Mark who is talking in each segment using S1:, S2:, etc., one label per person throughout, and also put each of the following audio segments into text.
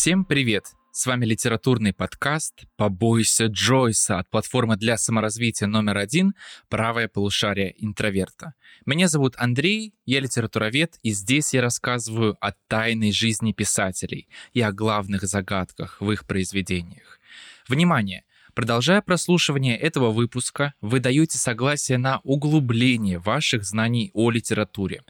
S1: Всем привет! С вами литературный подкаст «Побойся Джойса» от платформы для саморазвития номер один «Правое полушарие интроверта». Меня зовут Андрей, я литературовед, и здесь я рассказываю о тайной жизни писателей и о главных загадках в их произведениях. Внимание! Продолжая прослушивание этого выпуска, вы даете согласие на углубление ваших знаний о литературе.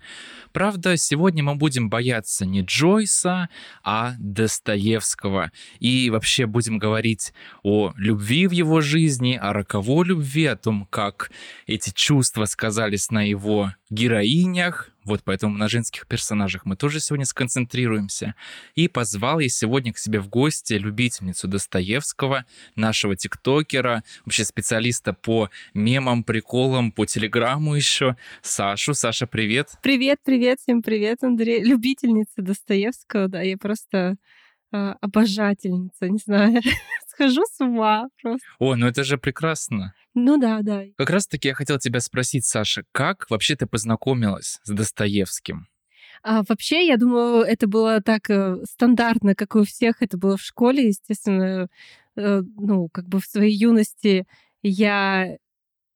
S1: Правда, сегодня мы будем бояться не Джойса, а Достоевского. И вообще будем говорить о любви в его жизни, о роковой любви, о том, как эти чувства сказались на его героинях, вот поэтому на женских персонажах мы тоже сегодня сконцентрируемся. И позвал я сегодня к себе в гости любительницу Достоевского, нашего тиктокера, вообще специалиста по мемам, приколам, по телеграмму еще, Сашу. Саша, привет.
S2: Привет, привет, всем привет, Андрей. Любительница Достоевского, да, я просто э, обожательница, не знаю, схожу с ума просто.
S1: О, ну это же прекрасно.
S2: Ну да, да.
S1: Как раз-таки я хотел тебя спросить, Саша, как вообще ты познакомилась с Достоевским?
S2: А, вообще, я думаю, это было так э, стандартно, как и у всех. Это было в школе, естественно. Э, ну, как бы в своей юности я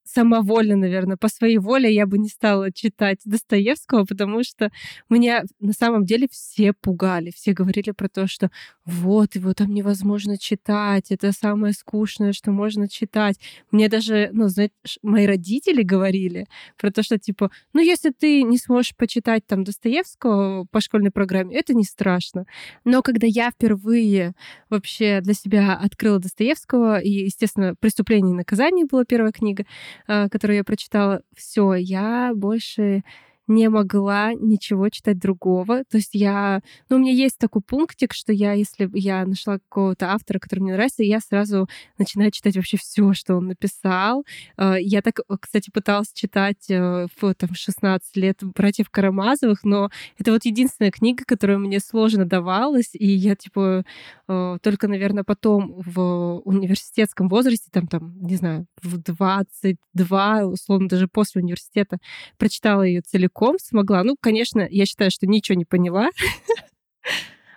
S2: самовольно, наверное, по своей воле я бы не стала читать Достоевского, потому что меня на самом деле все пугали. Все говорили про то, что вот, его там невозможно читать, это самое скучное, что можно читать. Мне даже, ну, знаете, мои родители говорили про то, что, типа, ну, если ты не сможешь почитать там Достоевского по школьной программе, это не страшно. Но когда я впервые вообще для себя открыла Достоевского, и, естественно, «Преступление и наказание» была первая книга, которую я прочитала, все, я больше не могла ничего читать другого. То есть я... Ну, у меня есть такой пунктик, что я, если я нашла какого-то автора, который мне нравится, я сразу начинаю читать вообще все, что он написал. Э, я так, кстати, пыталась читать э, в там, 16 лет «Братьев Карамазовых», но это вот единственная книга, которая мне сложно давалась, и я, типа, э, только, наверное, потом в университетском возрасте, там, там, не знаю, в 22, условно, даже после университета, прочитала ее целиком, целиком смогла. Ну, конечно, я считаю, что ничего не поняла.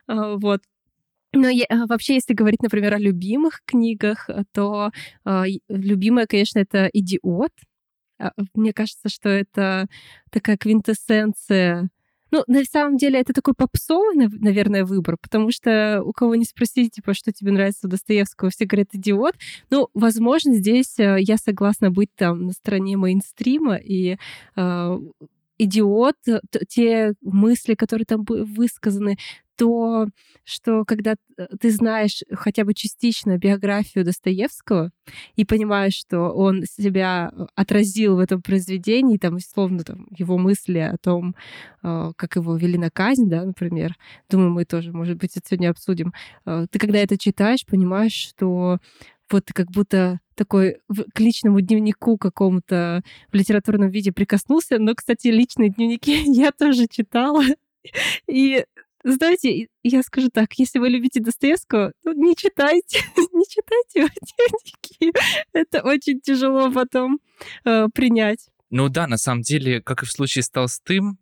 S2: А, вот. Но я, а, вообще, если говорить, например, о любимых книгах, то э, любимая, конечно, это «Идиот». Мне кажется, что это такая квинтэссенция ну, на самом деле, это такой попсовый, наверное, выбор, потому что у кого не спросить, типа, что тебе нравится у Достоевского, все говорят «идиот». Ну, возможно, здесь э, я согласна быть там на стороне мейнстрима и э, идиот, те мысли, которые там высказаны, то, что когда ты знаешь хотя бы частично биографию Достоевского и понимаешь, что он себя э, отразил в этом произведении, там, условно, там, его мысли о том, э, как его вели на казнь, да, например, думаю, мы тоже, может быть, это сегодня обсудим. Э, ты, когда это читаешь, понимаешь, что вот как будто такой к личному дневнику какому-то в литературном виде прикоснулся. Но, кстати, личные дневники я тоже читала. И знаете, я скажу так, если вы любите Достоевского, ну, не читайте, не читайте его дневники. Это очень тяжело потом э, принять.
S1: Ну да, на самом деле, как и в случае с Толстым,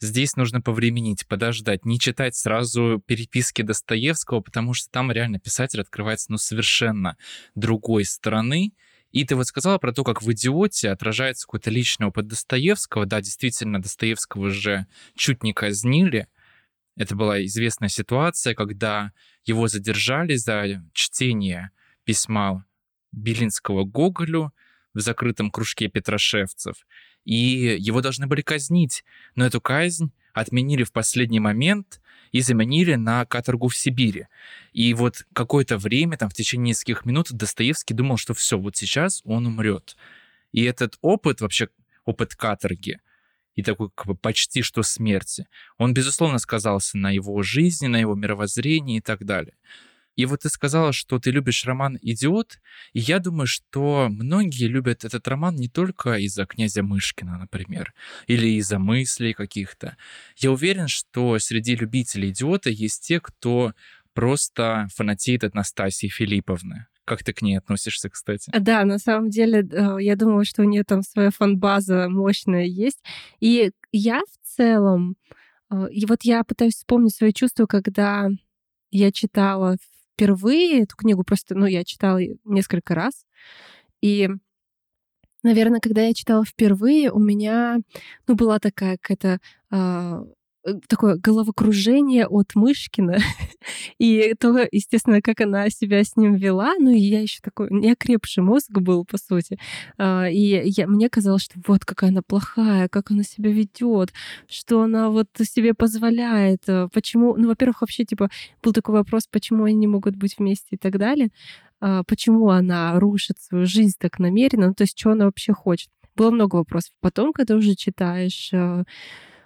S1: здесь нужно повременить, подождать, не читать сразу переписки Достоевского, потому что там реально писатель открывается ну, совершенно другой стороны. И ты вот сказала про то, как в «Идиоте» отражается какой-то личный опыт Достоевского. Да, действительно, Достоевского же чуть не казнили. Это была известная ситуация, когда его задержали за чтение письма Белинского Гоголю — в закрытом кружке петрошевцев, и его должны были казнить, но эту казнь отменили в последний момент и заменили на каторгу в Сибири. И вот какое-то время, там в течение нескольких минут, Достоевский думал, что все, вот сейчас он умрет. И этот опыт, вообще опыт каторги, и такой как бы почти что смерти, он, безусловно, сказался на его жизни, на его мировоззрении и так далее. И вот ты сказала, что ты любишь роман «Идиот», и я думаю, что многие любят этот роман не только из-за князя Мышкина, например, или из-за мыслей каких-то. Я уверен, что среди любителей «Идиота» есть те, кто просто фанатеет от Настасии Филипповны. Как ты к ней относишься, кстати?
S2: Да, на самом деле, э, я думаю, что у нее там своя фан-база мощная есть. И я в целом, э, и вот я пытаюсь вспомнить свои чувства, когда я читала впервые эту книгу, просто, ну, я читала несколько раз, и наверное, когда я читала впервые, у меня, ну, была такая какая-то а, такое головокружение от Мышкина. и то, естественно, как она себя с ним вела. Ну, и я еще такой неокрепший мозг был, по сути. А, и я, мне казалось, что вот какая она плохая, как она себя ведет, что она вот себе позволяет. Э, почему? Ну, во-первых, вообще, типа, был такой вопрос, почему они не могут быть вместе и так далее. А, почему она рушит свою жизнь так намеренно? Ну, то есть, что она вообще хочет? Было много вопросов. Потом, когда уже читаешь э,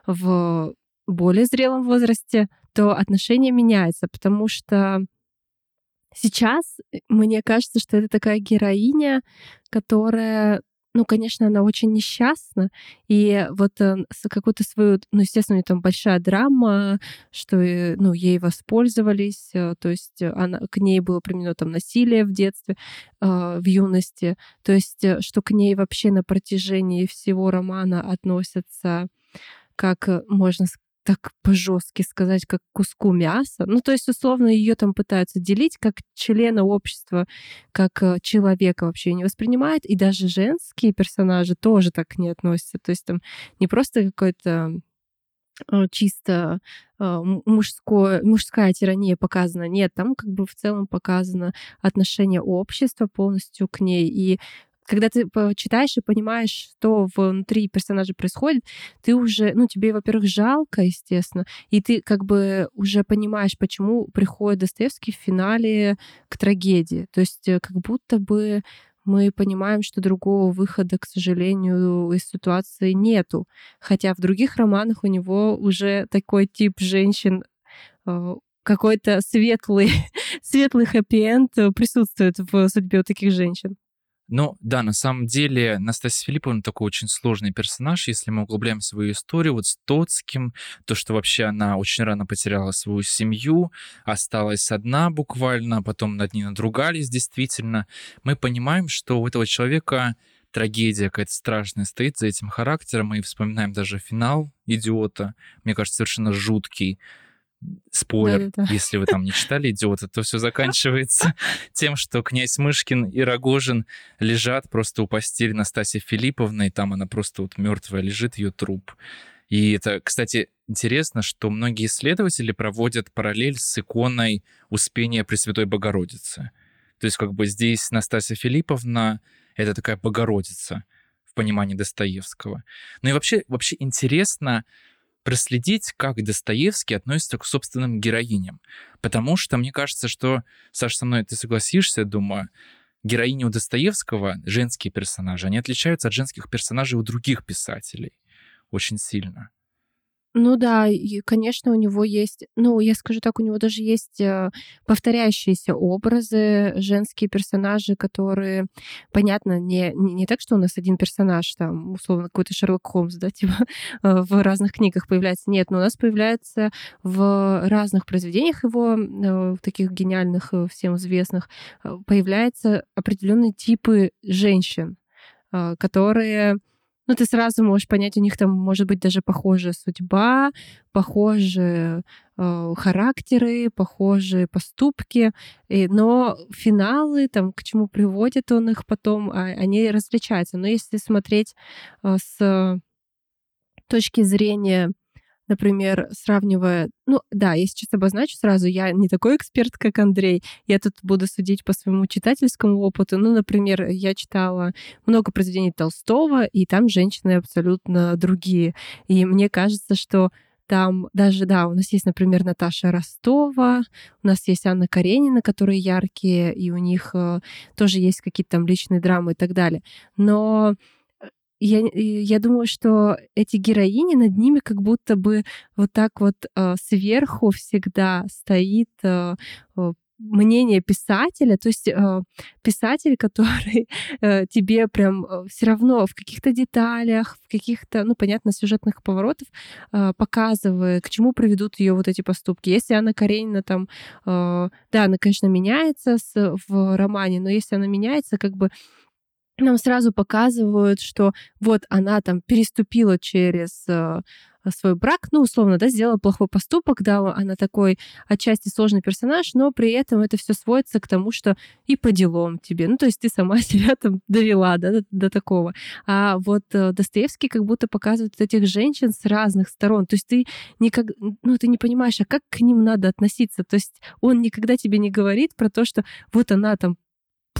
S2: в более зрелом возрасте, то отношение меняется, потому что сейчас э, мне кажется, что это такая героиня, которая ну, конечно, она очень несчастна, и вот э, какую-то свою, ну, естественно, у нее там большая драма, что, э, ну, ей воспользовались, то есть она, к ней было применено там насилие в детстве, в юности, то есть что к ней вообще на протяжении всего романа относятся как можно так по-жестки сказать, как куску мяса. Ну, то есть, условно, ее там пытаются делить как члена общества, как э, человека вообще не воспринимает. И даже женские персонажи тоже так не относятся. То есть там не просто какой-то э, чисто э, мужское, мужская тирания показана. Нет, там как бы в целом показано отношение общества полностью к ней. И когда ты читаешь и понимаешь, что внутри персонажа происходит, ты уже, ну, тебе, во-первых, жалко, естественно, и ты как бы уже понимаешь, почему приходит Достоевский в финале к трагедии. То есть э, как будто бы мы понимаем, что другого выхода, к сожалению, из ситуации нету. Хотя в других романах у него уже такой тип женщин э, какой-то светлый, светлый хэппи-энд присутствует в судьбе у таких женщин.
S1: Ну, да, на самом деле Настасья Филипповна такой очень сложный персонаж, если мы углубляем свою историю вот с Тоцким, то, что вообще она очень рано потеряла свою семью, осталась одна буквально, а потом над ней надругались действительно, мы понимаем, что у этого человека трагедия какая-то страшная стоит за этим характером, мы вспоминаем даже финал «Идиота», мне кажется, совершенно жуткий, Спойлер, Да-да-да. если вы там не читали «Идиота», то все заканчивается тем, что князь Мышкин и Рогожин лежат просто у постели Настасьи Филипповны, и там она просто вот мертвая лежит, ее труп. И это, кстати, интересно, что многие исследователи проводят параллель с иконой Успения Пресвятой Богородицы. То есть как бы здесь Настасья Филипповна — это такая Богородица в понимании Достоевского. Ну и вообще, вообще интересно, проследить, как Достоевский относится к собственным героиням. Потому что мне кажется, что, Саша, со мной ты согласишься, думаю, героини у Достоевского, женские персонажи, они отличаются от женских персонажей у других писателей очень сильно.
S2: Ну да, и, конечно, у него есть, ну, я скажу так, у него даже есть э, повторяющиеся образы, женские персонажи, которые, понятно, не, не, не так, что у нас один персонаж, там, условно, какой-то Шерлок Холмс, да, типа, э, в разных книгах появляется. Нет, но у нас появляется в разных произведениях его, э, таких гениальных, всем известных, появляются определенные типы женщин, которые ну, ты сразу можешь понять, у них там может быть даже похожая судьба, похожие э, характеры, похожие поступки, и, но финалы, там, к чему приводит он их потом, а, они различаются. Но если смотреть э, с точки зрения например, сравнивая... Ну, да, я сейчас обозначу сразу, я не такой эксперт, как Андрей. Я тут буду судить по своему читательскому опыту. Ну, например, я читала много произведений Толстого, и там женщины абсолютно другие. И мне кажется, что там даже, да, у нас есть, например, Наташа Ростова, у нас есть Анна Каренина, которые яркие, и у них э, тоже есть какие-то там личные драмы и так далее. Но я, я думаю, что эти героини над ними как будто бы вот так вот э, сверху всегда стоит э, мнение писателя, то есть э, писатель, который э, тебе прям э, все равно в каких-то деталях, в каких-то, ну, понятно, сюжетных поворотов э, показывает, к чему приведут ее вот эти поступки. Если Анна Каренина там, э, да, она, конечно, меняется с, в романе, но если она меняется, как бы нам сразу показывают, что вот она там переступила через э, свой брак, ну, условно, да, сделала плохой поступок, да, она такой отчасти сложный персонаж, но при этом это все сводится к тому, что и по делам тебе, ну, то есть ты сама себя там довела, да, до, до такого. А вот э, Достоевский как будто показывает этих женщин с разных сторон, то есть ты никак, ну, ты не понимаешь, а как к ним надо относиться, то есть он никогда тебе не говорит про то, что вот она там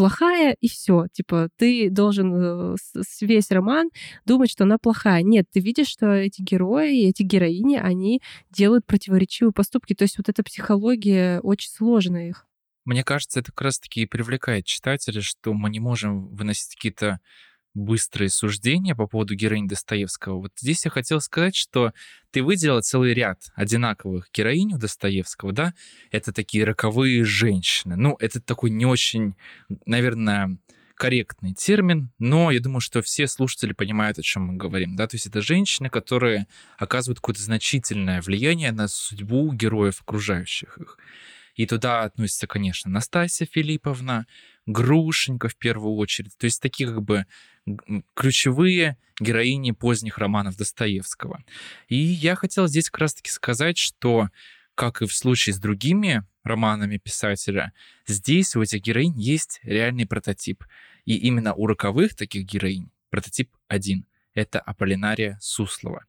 S2: плохая, и все. Типа, ты должен э, весь роман думать, что она плохая. Нет, ты видишь, что эти герои, эти героини, они делают противоречивые поступки. То есть вот эта психология очень сложная их.
S1: Мне кажется, это как раз-таки и привлекает читателя, что мы не можем выносить какие-то быстрые суждения по поводу героини Достоевского. Вот здесь я хотел сказать, что ты выделила целый ряд одинаковых героинь у Достоевского, да? Это такие роковые женщины. Ну, это такой не очень, наверное, корректный термин, но я думаю, что все слушатели понимают, о чем мы говорим. Да? То есть это женщины, которые оказывают какое-то значительное влияние на судьбу героев, окружающих их. И туда относится, конечно, Настасья Филипповна, Грушенька в первую очередь. То есть такие как бы ключевые героини поздних романов Достоевского. И я хотел здесь как раз-таки сказать, что, как и в случае с другими романами писателя, здесь у этих героинь есть реальный прототип. И именно у роковых таких героинь прототип один — это Аполлинария Суслова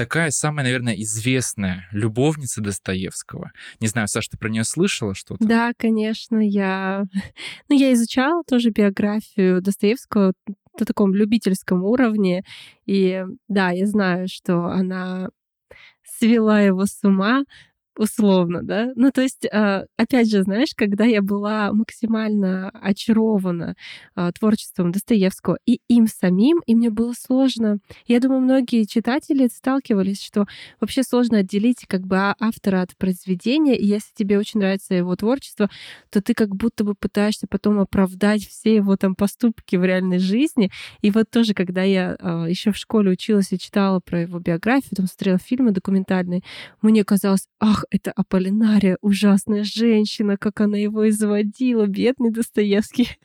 S1: такая самая, наверное, известная любовница Достоевского. Не знаю, Саша, ты про нее слышала что-то?
S2: Да, конечно, я... Ну, я изучала тоже биографию Достоевского на таком любительском уровне. И да, я знаю, что она свела его с ума, условно, да. Ну, то есть, а, опять же, знаешь, когда я была максимально очарована а, творчеством Достоевского и им самим, и мне было сложно. Я думаю, многие читатели сталкивались, что вообще сложно отделить как бы а, автора от произведения, и если тебе очень нравится его творчество, то ты как будто бы пытаешься потом оправдать все его там поступки в реальной жизни. И вот тоже, когда я еще в школе училась и читала про его биографию, там смотрела фильмы документальные, мне казалось, ах, это Аполлинария, ужасная женщина, как она его изводила, бедный Достоевский.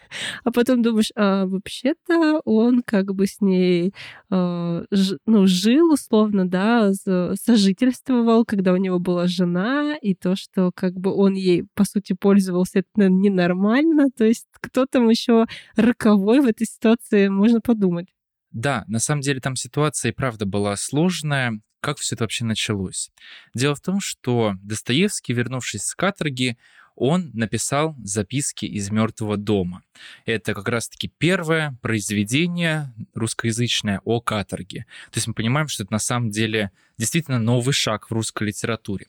S2: А потом думаешь, а вообще-то он как бы с ней э, ж, ну, жил условно, да, сожительствовал, когда у него была жена, и то, что как бы он ей, по сути, пользовался, это ненормально. То есть кто там еще роковой в этой ситуации, можно подумать.
S1: Да, на самом деле там ситуация и правда была сложная как все это вообще началось. Дело в том, что Достоевский, вернувшись с каторги, он написал записки из мертвого дома. Это как раз-таки первое произведение русскоязычное о каторге. То есть мы понимаем, что это на самом деле действительно новый шаг в русской литературе.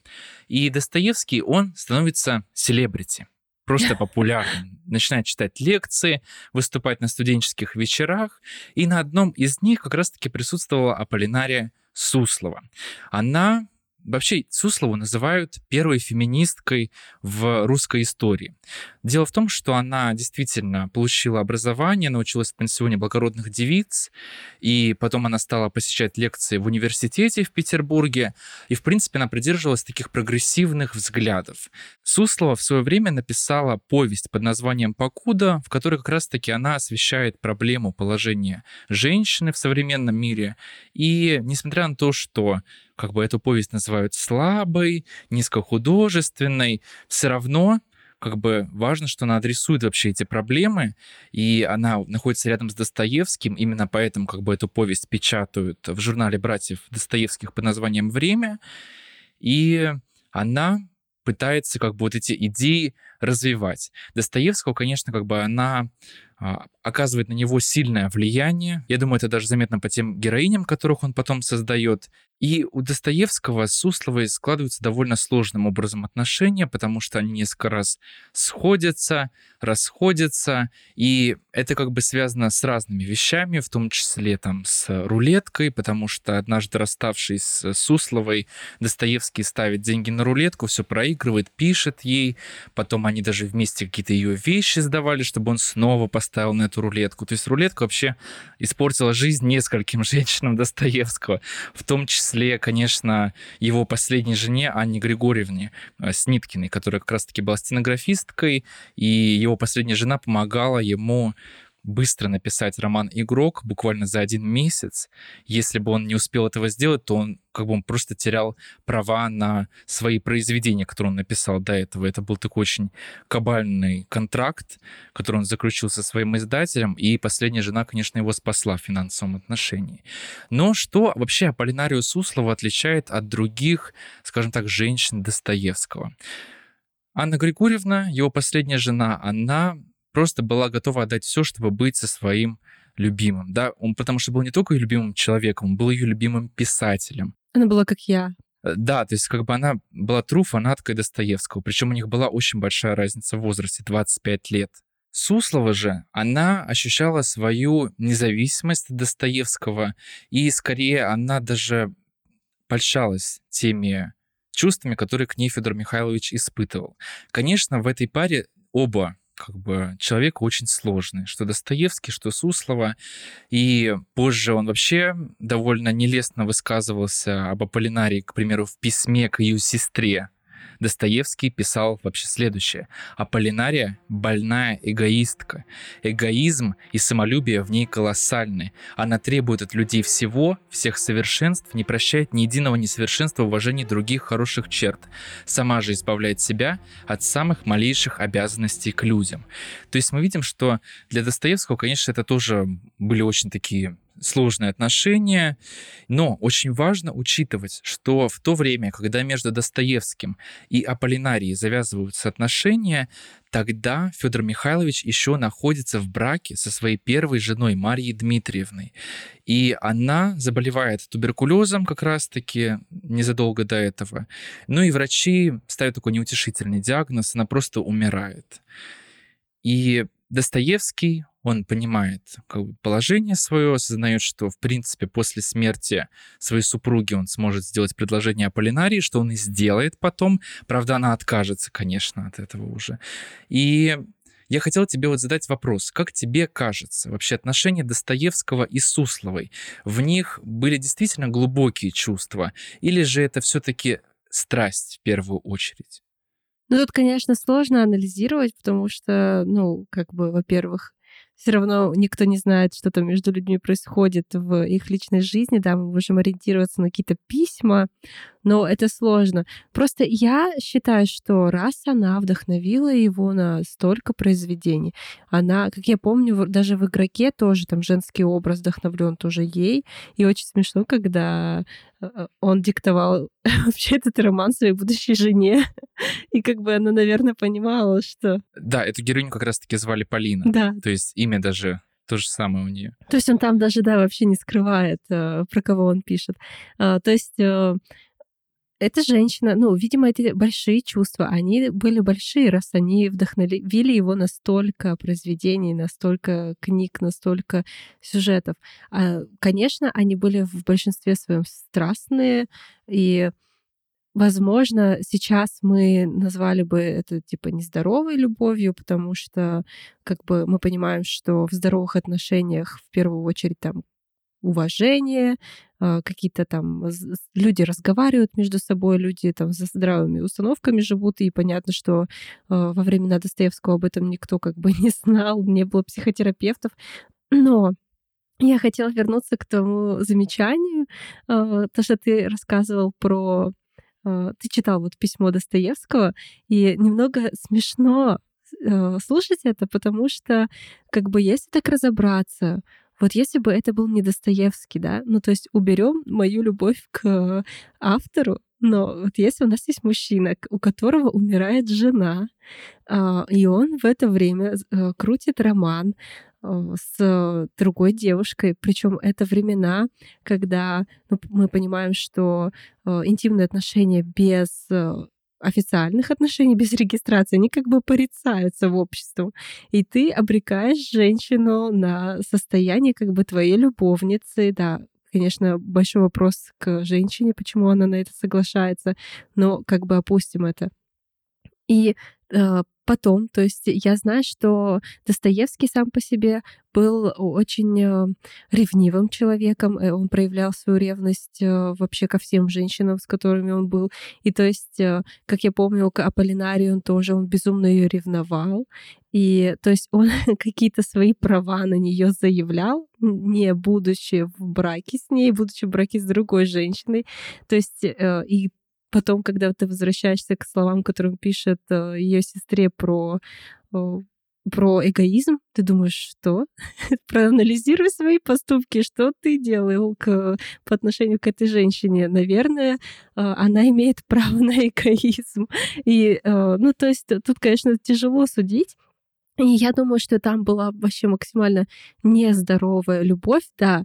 S1: И Достоевский, он становится селебрити просто популярным. Начинает читать лекции, выступать на студенческих вечерах, и на одном из них как раз-таки присутствовала Аполлинария Суслова. Она Вообще, Суслову называют первой феминисткой в русской истории. Дело в том, что она действительно получила образование, научилась в пансионе благородных девиц, и потом она стала посещать лекции в университете в Петербурге, и, в принципе, она придерживалась таких прогрессивных взглядов. Суслова в свое время написала повесть под названием «Покуда», в которой как раз-таки она освещает проблему положения женщины в современном мире. И несмотря на то, что как бы эту повесть называют слабой, низкохудожественной, все равно как бы важно, что она адресует вообще эти проблемы, и она находится рядом с Достоевским, именно поэтому как бы эту повесть печатают в журнале братьев Достоевских под названием «Время», и она пытается как бы вот эти идеи развивать. Достоевского, конечно, как бы она а, оказывает на него сильное влияние. Я думаю, это даже заметно по тем героиням, которых он потом создает. И у Достоевского с Сусловой складываются довольно сложным образом отношения, потому что они несколько раз сходятся, расходятся, и это как бы связано с разными вещами, в том числе там с рулеткой, потому что однажды расставшись с Сусловой, Достоевский ставит деньги на рулетку, все проигрывает, пишет ей, потом они даже вместе какие-то ее вещи сдавали, чтобы он снова поставил на эту рулетку. То есть рулетка вообще испортила жизнь нескольким женщинам Достоевского, в том числе, конечно, его последней жене Анне Григорьевне э, Сниткиной, которая как раз-таки была стенографисткой, и его последняя жена помогала ему быстро написать роман «Игрок» буквально за один месяц. Если бы он не успел этого сделать, то он как бы он просто терял права на свои произведения, которые он написал до этого. Это был такой очень кабальный контракт, который он заключил со своим издателем, и последняя жена, конечно, его спасла в финансовом отношении. Но что вообще Аполлинарию Суслова отличает от других, скажем так, женщин Достоевского? Анна Григорьевна, его последняя жена, она просто была готова отдать все, чтобы быть со своим любимым, да, он потому что был не только ее любимым человеком, он был ее любимым писателем.
S2: Она была как я.
S1: Э, да, то есть как бы она была true фанаткой Достоевского, причем у них была очень большая разница в возрасте, 25 лет. Суслова же, она ощущала свою независимость от Достоевского, и скорее она даже польщалась теми чувствами, которые к ней Федор Михайлович испытывал. Конечно, в этой паре оба как бы человек очень сложный, что Достоевский, что Суслова. И позже он вообще довольно нелестно высказывался об Аполлинарии, к примеру, в письме к ее сестре, Достоевский писал вообще следующее. Аполлинария — больная эгоистка. Эгоизм и самолюбие в ней колоссальны. Она требует от людей всего, всех совершенств, не прощает ни единого несовершенства в уважении других хороших черт. Сама же избавляет себя от самых малейших обязанностей к людям. То есть мы видим, что для Достоевского, конечно, это тоже были очень такие сложные отношения, но очень важно учитывать, что в то время, когда между Достоевским и Аполлинарией завязываются отношения, тогда Федор Михайлович еще находится в браке со своей первой женой Марией Дмитриевной. И она заболевает туберкулезом как раз-таки незадолго до этого. Ну и врачи ставят такой неутешительный диагноз, она просто умирает. И Достоевский, он понимает как бы, положение свое, осознает, что, в принципе, после смерти своей супруги он сможет сделать предложение Аполлинарии, что он и сделает потом. Правда, она откажется, конечно, от этого уже. И я хотел тебе вот задать вопрос. Как тебе кажется, вообще отношения Достоевского и Сусловой, в них были действительно глубокие чувства? Или же это все-таки страсть в первую очередь?
S2: Ну, тут, конечно, сложно анализировать, потому что, ну, как бы, во-первых, все равно никто не знает, что там между людьми происходит в их личной жизни, да, мы можем ориентироваться на какие-то письма, но это сложно. Просто я считаю, что раз она вдохновила его на столько произведений, она, как я помню, даже в игроке тоже там женский образ вдохновлен тоже ей, и очень смешно, когда э, он диктовал вообще этот роман своей будущей жене. И как бы она, наверное, понимала, что...
S1: Да, эту героиню как раз-таки звали Полина.
S2: Да.
S1: То есть имя даже то же самое у нее.
S2: То есть он там даже, да, вообще не скрывает, э, про кого он пишет. А, то есть э, эта женщина, ну, видимо, эти большие чувства, они были большие, раз они вдохновили его на столько произведений, на столько книг, на столько сюжетов. А, конечно, они были в большинстве своем страстные, и, возможно, сейчас мы назвали бы это типа нездоровой любовью, потому что как бы мы понимаем, что в здоровых отношениях в первую очередь там уважение, а, какие-то там люди разговаривают между собой, люди там за здравыми установками живут, и понятно, что а, во времена Достоевского об этом никто как бы не знал, не было психотерапевтов. Но я хотела вернуться к тому замечанию, а, то, что ты рассказывал про... Ты читал вот письмо Достоевского, и немного смешно слушать это, потому что, как бы, если так разобраться, вот если бы это был не Достоевский, да, ну то есть уберем мою любовь к автору, но вот если у нас есть мужчина, у которого умирает жена, а, и он в это время э, крутит роман а, с другой девушкой, причем это времена, когда ну, мы понимаем, что э, интимные отношения без э, официальных отношений без регистрации, они как бы порицаются в обществе. И ты обрекаешь женщину на состояние как бы твоей любовницы, да, конечно, большой вопрос к женщине, почему она на это соглашается, но как бы опустим это. И потом, то есть я знаю, что Достоевский сам по себе был очень э, ревнивым человеком, э, он проявлял свою ревность э, вообще ко всем женщинам, с которыми он был. И то есть, как я помню, к Аполлинарии он тоже, он безумно ее ревновал. И то есть он какие-то свои права на нее заявлял, не будучи в браке с ней, будучи в браке с другой женщиной. То есть и потом, когда ты возвращаешься к словам, которым пишет э, ее сестре про про эгоизм, ты думаешь, что? Проанализируй свои поступки, что ты делал к, по отношению к этой женщине. Наверное, э, она имеет право на эгоизм. И, э, ну, то есть тут, конечно, тяжело судить. И я думаю, что там была вообще максимально нездоровая любовь, да,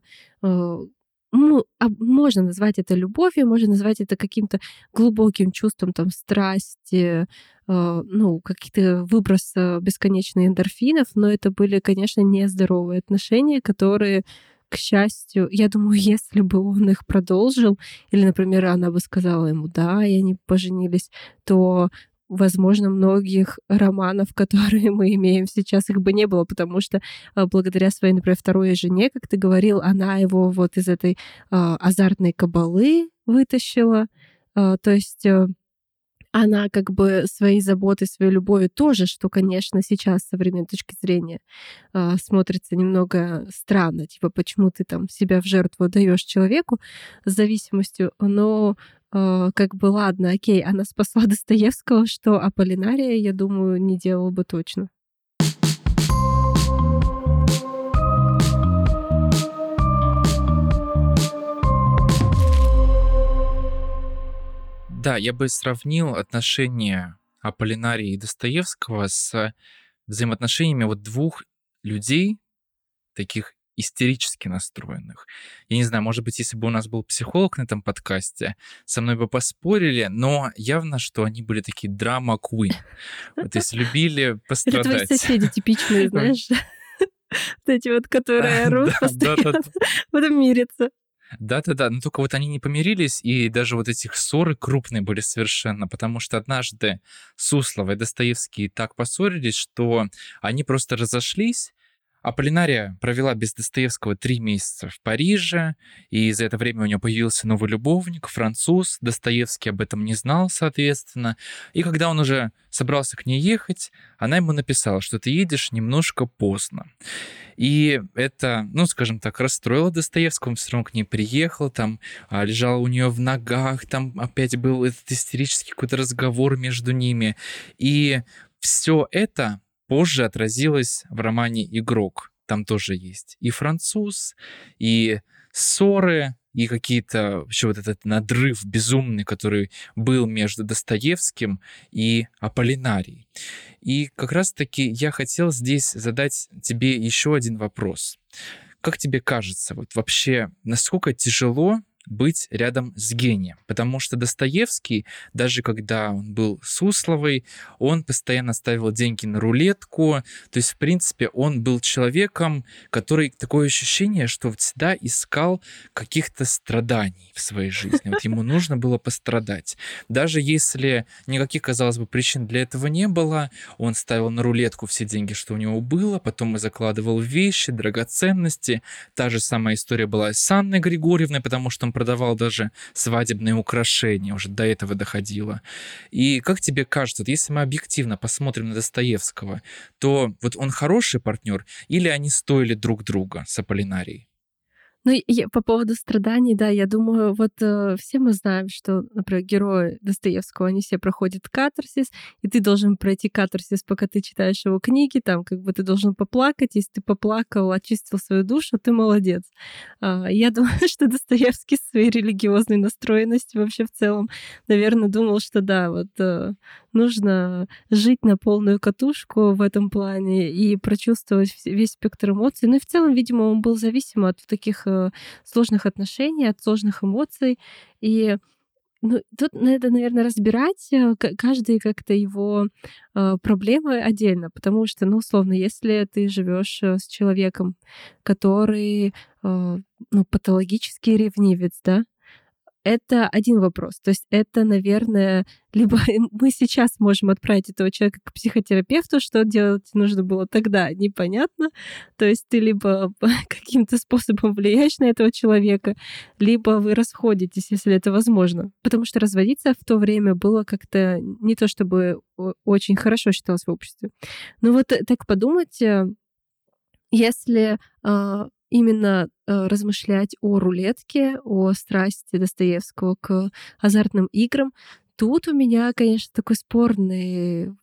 S2: ну, можно назвать это любовью, можно назвать это каким-то глубоким чувством там страсти, э, ну, каких-то выброс бесконечных эндорфинов, но это были, конечно, нездоровые отношения, которые к счастью, я думаю, если бы он их продолжил, или, например, она бы сказала ему, да, и они поженились, то возможно, многих романов, которые мы имеем сейчас, их бы не было, потому что а, благодаря своей, например, второй жене, как ты говорил, она его вот из этой а, азартной кабалы вытащила. А, то есть э, она как бы своей заботой, своей любовью тоже, что, конечно, сейчас с современной точки зрения э, смотрится немного странно, типа, почему ты там себя в жертву даешь человеку с зависимостью, но э, как бы ладно, окей, она спасла Достоевского, что Аполлинария, я думаю, не делала бы точно.
S1: Да, я бы сравнил отношения Аполлинария и Достоевского с взаимоотношениями вот двух людей, таких истерически настроенных. Я не знаю, может быть, если бы у нас был психолог на этом подкасте, со мной бы поспорили, но явно, что они были такие драма queen. То есть любили пострадать. Это
S2: твои соседи типичные, знаешь? Вот эти вот, которые орут постоянно, потом мирятся.
S1: Да-да-да, но только вот они не помирились, и даже вот этих ссоры крупные были совершенно, потому что однажды Суслова и Достоевский так поссорились, что они просто разошлись, Аполлинария провела без Достоевского три месяца в Париже, и за это время у нее появился новый любовник, француз. Достоевский об этом не знал, соответственно. И когда он уже собрался к ней ехать, она ему написала, что ты едешь немножко поздно. И это, ну, скажем так, расстроило Достоевского, он все равно к ней приехал, там а, лежал у нее в ногах, там опять был этот истерический какой-то разговор между ними. И все это позже отразилось в романе «Игрок». Там тоже есть и француз, и ссоры, и какие-то еще вот этот надрыв безумный, который был между Достоевским и Аполлинарией. И как раз-таки я хотел здесь задать тебе еще один вопрос. Как тебе кажется, вот вообще, насколько тяжело быть рядом с гением. Потому что Достоевский, даже когда он был Сусловой, он постоянно ставил деньги на рулетку. То есть, в принципе, он был человеком, который такое ощущение, что всегда искал каких-то страданий в своей жизни. Вот ему нужно было пострадать. Даже если никаких, казалось бы, причин для этого не было, он ставил на рулетку все деньги, что у него было, потом и закладывал вещи, драгоценности. Та же самая история была с Анной Григорьевной, потому что продавал даже свадебные украшения, уже до этого доходило. И как тебе кажется, вот если мы объективно посмотрим на Достоевского, то вот он хороший партнер или они стоили друг друга с Аполлинарией?
S2: Ну, я, по поводу страданий, да, я думаю, вот э, все мы знаем, что, например, герои Достоевского, они все проходят катарсис, и ты должен пройти катарсис, пока ты читаешь его книги, там, как бы ты должен поплакать, если ты поплакал, очистил свою душу, ты молодец. А, я думаю, что Достоевский с своей религиозной настроенностью вообще в целом, наверное, думал, что да, вот э, нужно жить на полную катушку в этом плане и прочувствовать весь спектр эмоций. Ну и в целом, видимо, он был зависим от таких э, сложных отношений, от сложных эмоций. И ну, тут надо, наверное, разбирать э, каждый как-то его э, проблемы отдельно, потому что, ну, условно, если ты живешь э, с человеком, который, э, ну, патологический ревнивец, да, это один вопрос. То есть это, наверное, либо мы сейчас можем отправить этого человека к психотерапевту, что делать нужно было тогда, непонятно. То есть ты либо каким-то способом влияешь на этого человека, либо вы расходитесь, если это возможно. Потому что разводиться в то время было как-то не то чтобы очень хорошо считалось в обществе. Ну вот э, так подумать, э, если а, именно э, размышлять о рулетке, о страсти Достоевского к азартным играм. Тут у меня, конечно, такой спорный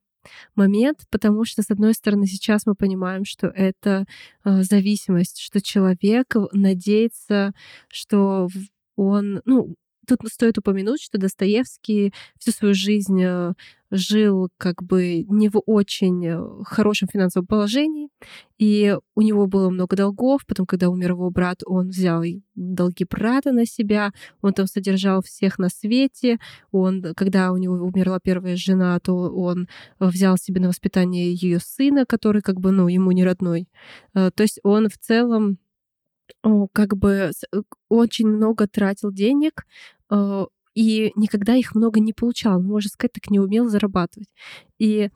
S2: момент, потому что, с одной стороны, сейчас мы понимаем, что это э, зависимость, что человек надеется, что он, ну, Тут стоит упомянуть, что Достоевский всю свою жизнь э, жил как бы не в очень э, хорошем финансовом положении, и у него было много долгов. Потом, когда умер его брат, он взял долги брата на себя, он там содержал всех на свете. Он, когда у него умерла первая жена, то он взял себе на воспитание ее сына, который как бы, ну, ему не родной. Э, то есть он в целом как бы очень много тратил денег, Э, и никогда их много не получал, ну, можно сказать, так не умел зарабатывать. И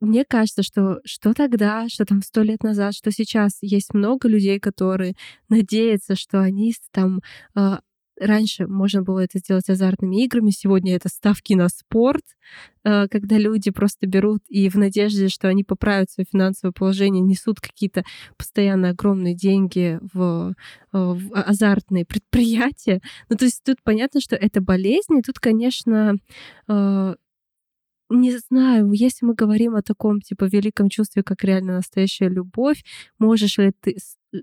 S2: мне кажется, что что тогда, что там сто лет назад, что сейчас есть много людей, которые надеются, что они там э, Раньше можно было это сделать азартными играми, сегодня это ставки на спорт, э, когда люди просто берут и в надежде, что они поправят свое финансовое положение, несут какие-то постоянно огромные деньги в, э, в азартные предприятия. Ну, то есть тут понятно, что это болезнь, и тут, конечно, э, не знаю, если мы говорим о таком, типа, великом чувстве, как реально настоящая любовь, можешь ли ты...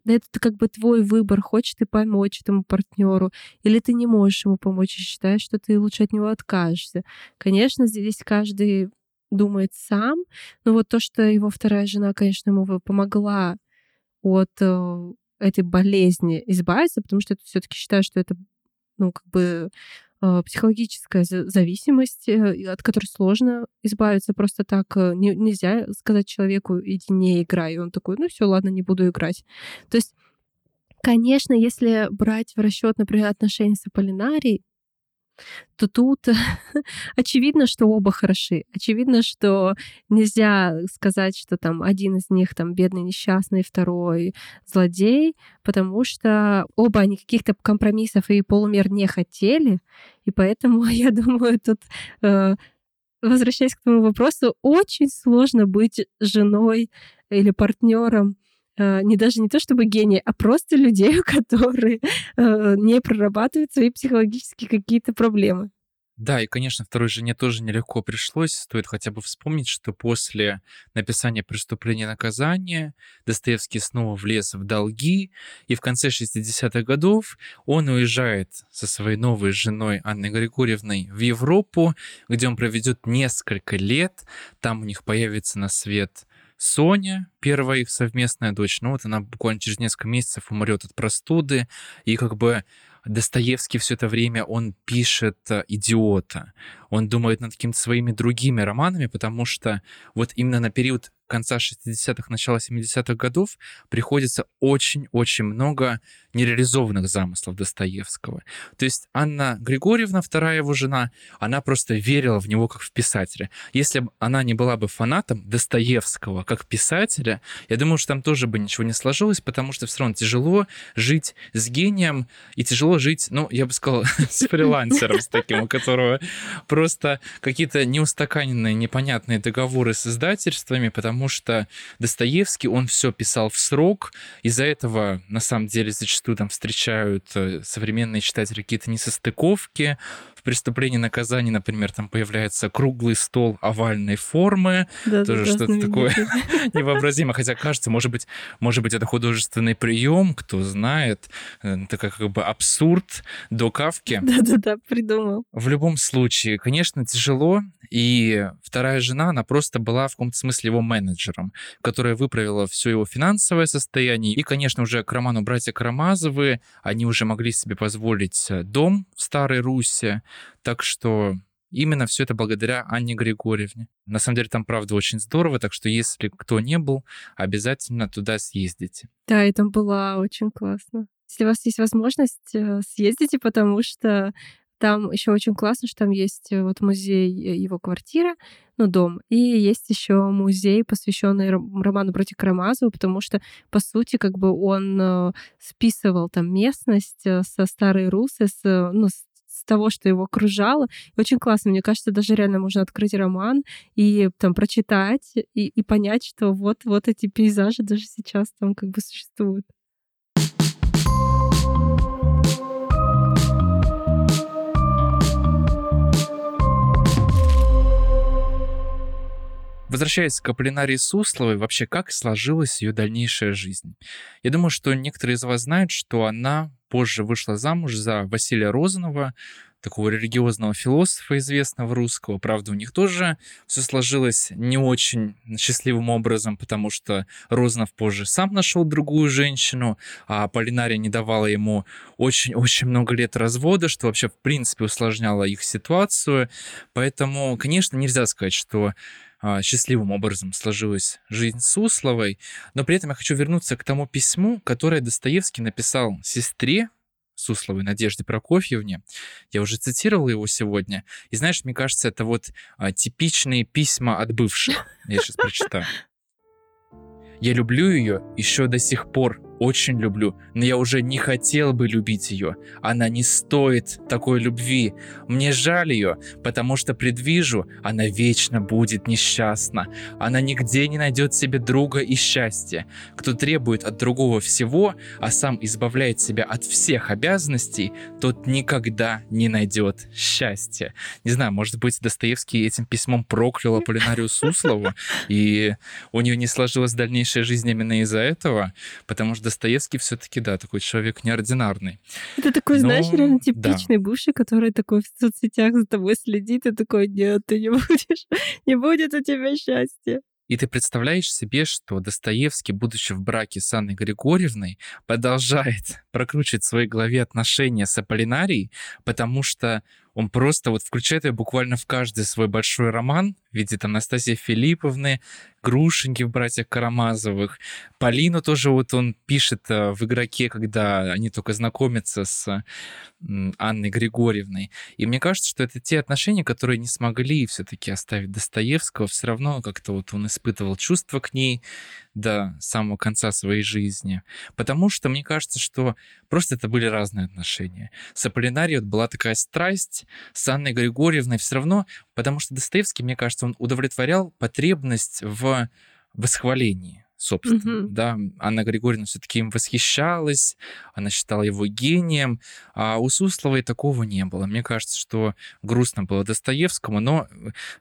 S2: Это как бы твой выбор, хочешь ты помочь этому партнеру, или ты не можешь ему помочь и считаешь, что ты лучше от него откажешься. Конечно, здесь каждый думает сам, но вот то, что его вторая жена, конечно, ему помогла от э, этой болезни избавиться, потому что я все таки считаю, что это, ну, как бы психологическая зависимость, э, от которой сложно избавиться просто так. Э, не, нельзя сказать человеку, иди не играй. И он такой, ну все, ладно, не буду играть. То есть, конечно, если брать в расчет, например, отношения с Аполлинарией, то тут очевидно, что оба хороши. Очевидно, что нельзя сказать, что там один из них там бедный несчастный, второй злодей, потому что оба они каких-то компромиссов и полумер не хотели, и поэтому я думаю, тут э, возвращаясь к твоему вопросу, очень сложно быть женой или партнером не даже не то чтобы гении, а просто людей, которые э, не прорабатывают свои психологические какие-то проблемы.
S1: Да, и, конечно, второй жене тоже нелегко пришлось. Стоит хотя бы вспомнить, что после написания «Преступления и наказания» Достоевский снова влез в долги, и в конце 60-х годов он уезжает со своей новой женой Анной Григорьевной в Европу, где он проведет несколько лет. Там у них появится на свет Соня, первая их совместная дочь, ну вот она буквально через несколько месяцев умрет от простуды, и как бы Достоевский все это время, он пишет э, «Идиота». Он думает над какими-то своими другими романами, потому что вот именно на период конца 60-х, начала 70-х годов приходится очень-очень много нереализованных замыслов Достоевского. То есть Анна Григорьевна, вторая его жена, она просто верила в него как в писателя. Если бы она не была бы фанатом Достоевского как писателя, я думаю, что там тоже бы ничего не сложилось, потому что все равно тяжело жить с гением и тяжело жить, ну, я бы сказал, с фрилансером, с таким, у которого просто какие-то неустаканенные, непонятные договоры с издательствами, потому что Достоевский, он все писал в срок, из-за этого, на самом деле, зачастую там встречают э, современные читатели какие-то несостыковки, в «Преступлении и наказании», например, там появляется круглый стол овальной формы, да, тоже да, что-то такое невообразимое, хотя кажется, может быть, может быть, это художественный прием, кто знает, это как бы абсурд до Кавки.
S2: Да-да-да, придумал.
S1: В любом случае, конечно, тяжело, и вторая жена, она просто была в каком-то смысле его менеджером, которая выправила все его финансовое состояние, и, конечно, уже к роману «Братья Карамазовы» они уже могли себе позволить э, дом в Старой Руси, так что именно все это благодаря Анне Григорьевне. На самом деле там, правда, очень здорово, так что если кто не был, обязательно туда съездите.
S2: Да, и там было очень классно. Если у вас есть возможность, э, съездите, потому что там еще очень классно, что там есть э, вот музей э, его квартиры, ну, дом, и есть еще музей, посвященный роману Броти Карамазову, потому что, по сути, как бы он э, списывал там местность со старой Русы, с, ну, с того, что его окружало. Очень классно. Мне кажется, даже реально можно открыть роман и там прочитать и, и понять, что вот, вот эти пейзажи даже сейчас там как бы существуют.
S1: Возвращаясь к Аполлинарии Сусловой, вообще как сложилась ее дальнейшая жизнь? Я думаю, что некоторые из вас знают, что она позже вышла замуж за Василия Розанова, такого религиозного философа известного русского. Правда, у них тоже все сложилось не очень счастливым образом, потому что Розанов позже сам нашел другую женщину, а Полинария не давала ему очень-очень много лет развода, что вообще в принципе усложняло их ситуацию. Поэтому, конечно, нельзя сказать, что счастливым образом сложилась жизнь Сусловой, но при этом я хочу вернуться к тому письму, которое Достоевский написал сестре Сусловой Надежде Прокофьевне. Я уже цитировал его сегодня. И знаешь, мне кажется, это вот а, типичные письма от бывших. Я сейчас прочитаю. Я люблю ее еще до сих пор, очень люблю, но я уже не хотел бы любить ее. Она не стоит такой любви. Мне жаль ее, потому что предвижу, она вечно будет несчастна. Она нигде не найдет себе друга и счастья. Кто требует от другого всего, а сам избавляет себя от всех обязанностей, тот никогда не найдет счастья. Не знаю, может быть, Достоевский этим письмом проклял Аполлинарию Суслову, и у нее не сложилась дальнейшая жизнь именно из-за этого, потому что Достоевский все-таки, да, такой человек неординарный.
S2: Это такой, Но, знаешь, реально типичный да. бывший, который такой в соцсетях за тобой следит и такой, нет, ты не будешь, не будет у тебя счастья.
S1: И ты представляешь себе, что Достоевский, будучи в браке с Анной Григорьевной, продолжает прокручивать в своей голове отношения с Аполлинарией, потому что он просто вот включает ее буквально в каждый свой большой роман, видит Анастасии Филипповны, Грушеньки в «Братьях Карамазовых». Полину тоже вот он пишет э, в «Игроке», когда они только знакомятся с Анной Григорьевной. И мне кажется, что это те отношения, которые не смогли все-таки оставить Достоевского. Все равно как-то вот он испытывал чувства к ней до самого конца своей жизни. Потому что мне кажется, что просто это были разные отношения. С Аполлинарией вот была такая страсть, с Анной Григорьевной все равно, потому что Достоевский, мне кажется, он удовлетворял потребность в восхвалении собственно. Угу. Да, Анна Григорьевна все-таки им восхищалась, она считала его гением, а у Сусловой такого не было. Мне кажется, что грустно было Достоевскому, но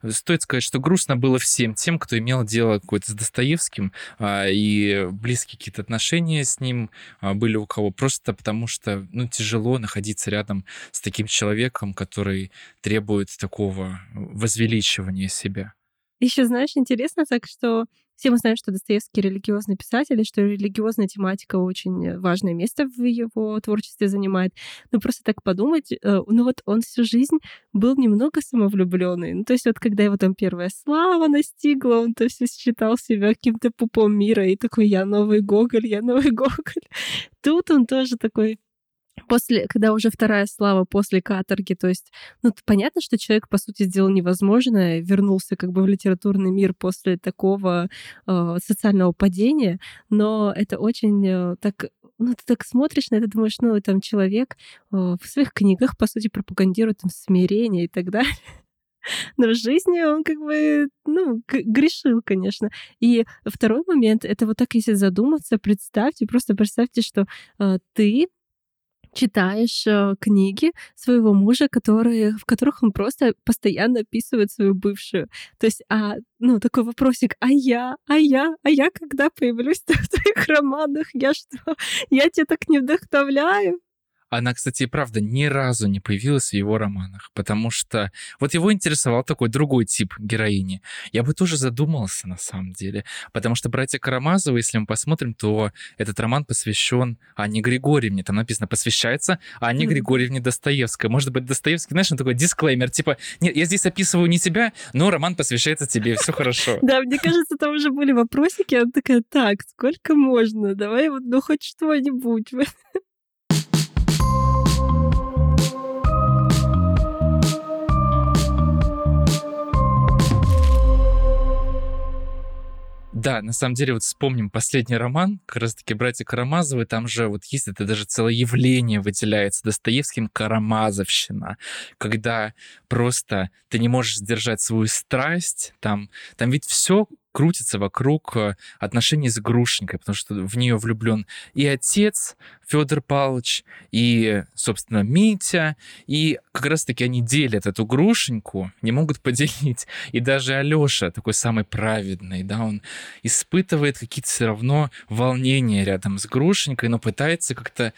S1: э, стоит сказать, что грустно было всем тем, кто имел дело какое-то с Достоевским, а, и близкие какие-то отношения с ним а, были у кого, просто потому что ну, тяжело находиться рядом с таким человеком, который требует такого возвеличивания себя.
S2: Еще, знаешь, интересно так, что все мы знаем, что Достоевский религиозный писатель, и что религиозная тематика очень важное место в его творчестве занимает. Но просто так подумать, э, ну вот он всю жизнь был немного самовлюбленный. Ну, то есть вот когда его там первая слава настигла, он то все считал себя каким-то пупом мира и такой, я новый Гоголь, я новый Гоголь. Тут он тоже такой после, когда уже вторая слава после каторги, то есть, ну, понятно, что человек, по сути, сделал невозможное, вернулся как бы в литературный мир после такого э, социального падения, но это очень э, так ну, ты так смотришь на это, думаешь, ну, там человек э, в своих книгах, по сути, пропагандирует там смирение и так далее. Но в жизни он как бы, ну, грешил, конечно. И второй момент, это вот так, если задуматься, представьте, просто представьте, что э, ты читаешь э, книги своего мужа, которые, в которых он просто постоянно описывает свою бывшую. То есть, а, ну, такой вопросик, а я, а я, а я когда появлюсь в твоих романах? Я что, я тебя так не вдохновляю?
S1: Она, кстати, и правда ни разу не появилась в его романах, потому что вот его интересовал такой другой тип героини. Я бы тоже задумался на самом деле, потому что «Братья Карамазовы», если мы посмотрим, то этот роман посвящен Анне Григорьевне. Там написано «посвящается Анне Григорьевне Достоевской». Может быть, Достоевский, знаешь, он такой дисклеймер, типа, нет, я здесь описываю не тебя, но роман посвящается тебе, все хорошо.
S2: Да, мне кажется, там уже были вопросики, она такая, так, сколько можно? Давай вот, ну, хоть что-нибудь.
S1: Да, на самом деле, вот вспомним последний роман, как раз-таки «Братья Карамазовы», там же вот есть это даже целое явление выделяется Достоевским «Карамазовщина», когда просто ты не можешь сдержать свою страсть, там, там ведь все крутится вокруг э, отношений с Грушенькой, потому что в нее влюблен и отец Федор Павлович, и, собственно, Митя, и как раз-таки они делят эту Грушеньку, не могут поделить. И даже Алёша, такой самый праведный, да, он испытывает какие-то все равно волнения рядом с Грушенькой, но пытается как-то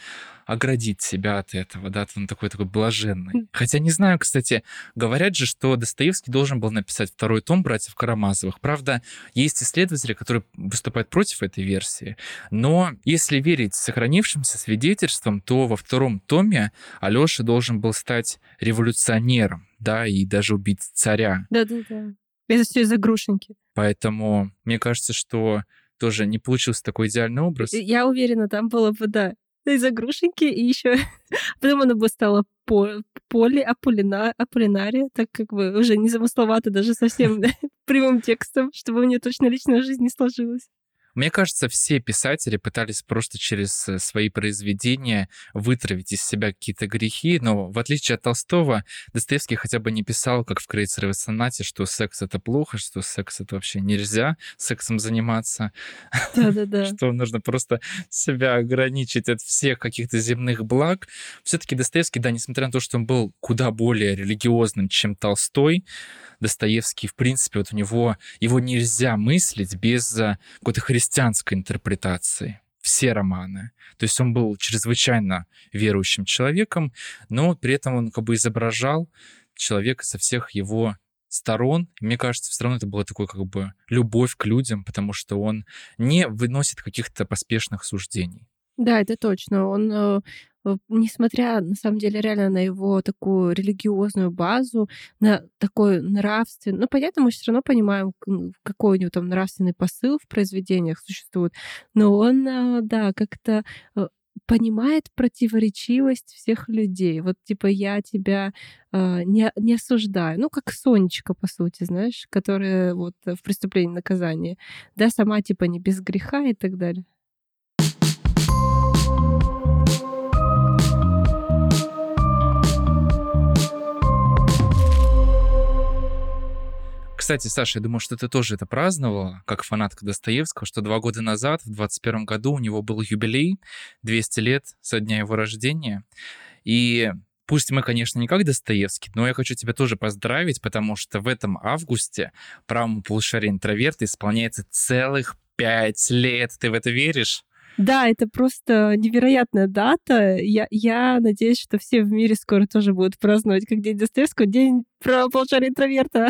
S1: оградить себя от этого, да, он такой такой блаженный. Хотя не знаю, кстати, говорят же, что Достоевский должен был написать второй том «Братьев Карамазовых». Правда, есть исследователи, которые выступают против этой версии, но если верить сохранившимся свидетельствам, то во втором томе Алёша должен был стать революционером, да, и даже убить царя.
S2: Да-да-да. Это все из-за Грушеньки.
S1: Поэтому мне кажется, что тоже не получился такой идеальный образ.
S2: Я уверена, там было бы, да, из-за грушеньки, и еще потом она бы стала по поле Аполлина, Аполлинария, так как бы уже не замысловато даже совсем прямым текстом, чтобы у нее точно личная жизнь не сложилась.
S1: Мне кажется, все писатели пытались просто через э, свои произведения вытравить из себя какие-то грехи, но в отличие от Толстого, Достоевский хотя бы не писал, как в Крейцеровой сонате, что секс — это плохо, что секс — это вообще нельзя сексом заниматься,
S2: Да-да-да.
S1: что нужно просто себя ограничить от всех каких-то земных благ. Все-таки Достоевский, да, несмотря на то, что он был куда более религиозным, чем Толстой, Достоевский, в принципе, вот у него, его нельзя мыслить без э, какой-то христианской интерпретации все романы. То есть он был чрезвычайно верующим человеком, но при этом он как бы изображал человека со всех его сторон. И мне кажется, все равно это была такой как бы любовь к людям, потому что он не выносит каких-то поспешных суждений.
S2: Да, это точно. Он э, несмотря, на самом деле, реально на его такую религиозную базу, на такой нравственный... Ну, понятно, мы все равно понимаем, какой у него там нравственный посыл в произведениях существует, но он, э, да, как-то э, понимает противоречивость всех людей. Вот типа я тебя э, не, не осуждаю. Ну, как Сонечка, по сути, знаешь, которая вот в преступлении наказания. Да, сама типа не без греха и так далее.
S1: Кстати, Саша, я думаю, что ты тоже это праздновала, как фанатка Достоевского, что два года назад, в 21 году, у него был юбилей, 200 лет со дня его рождения. И Пусть мы, конечно, не как Достоевский, но я хочу тебя тоже поздравить, потому что в этом августе правому полушарию интроверта исполняется целых пять лет. Ты в это веришь?
S2: Да, это просто невероятная дата. Я, я надеюсь, что все в мире скоро тоже будут праздновать как День Достоевского, День правого полушария интроверта.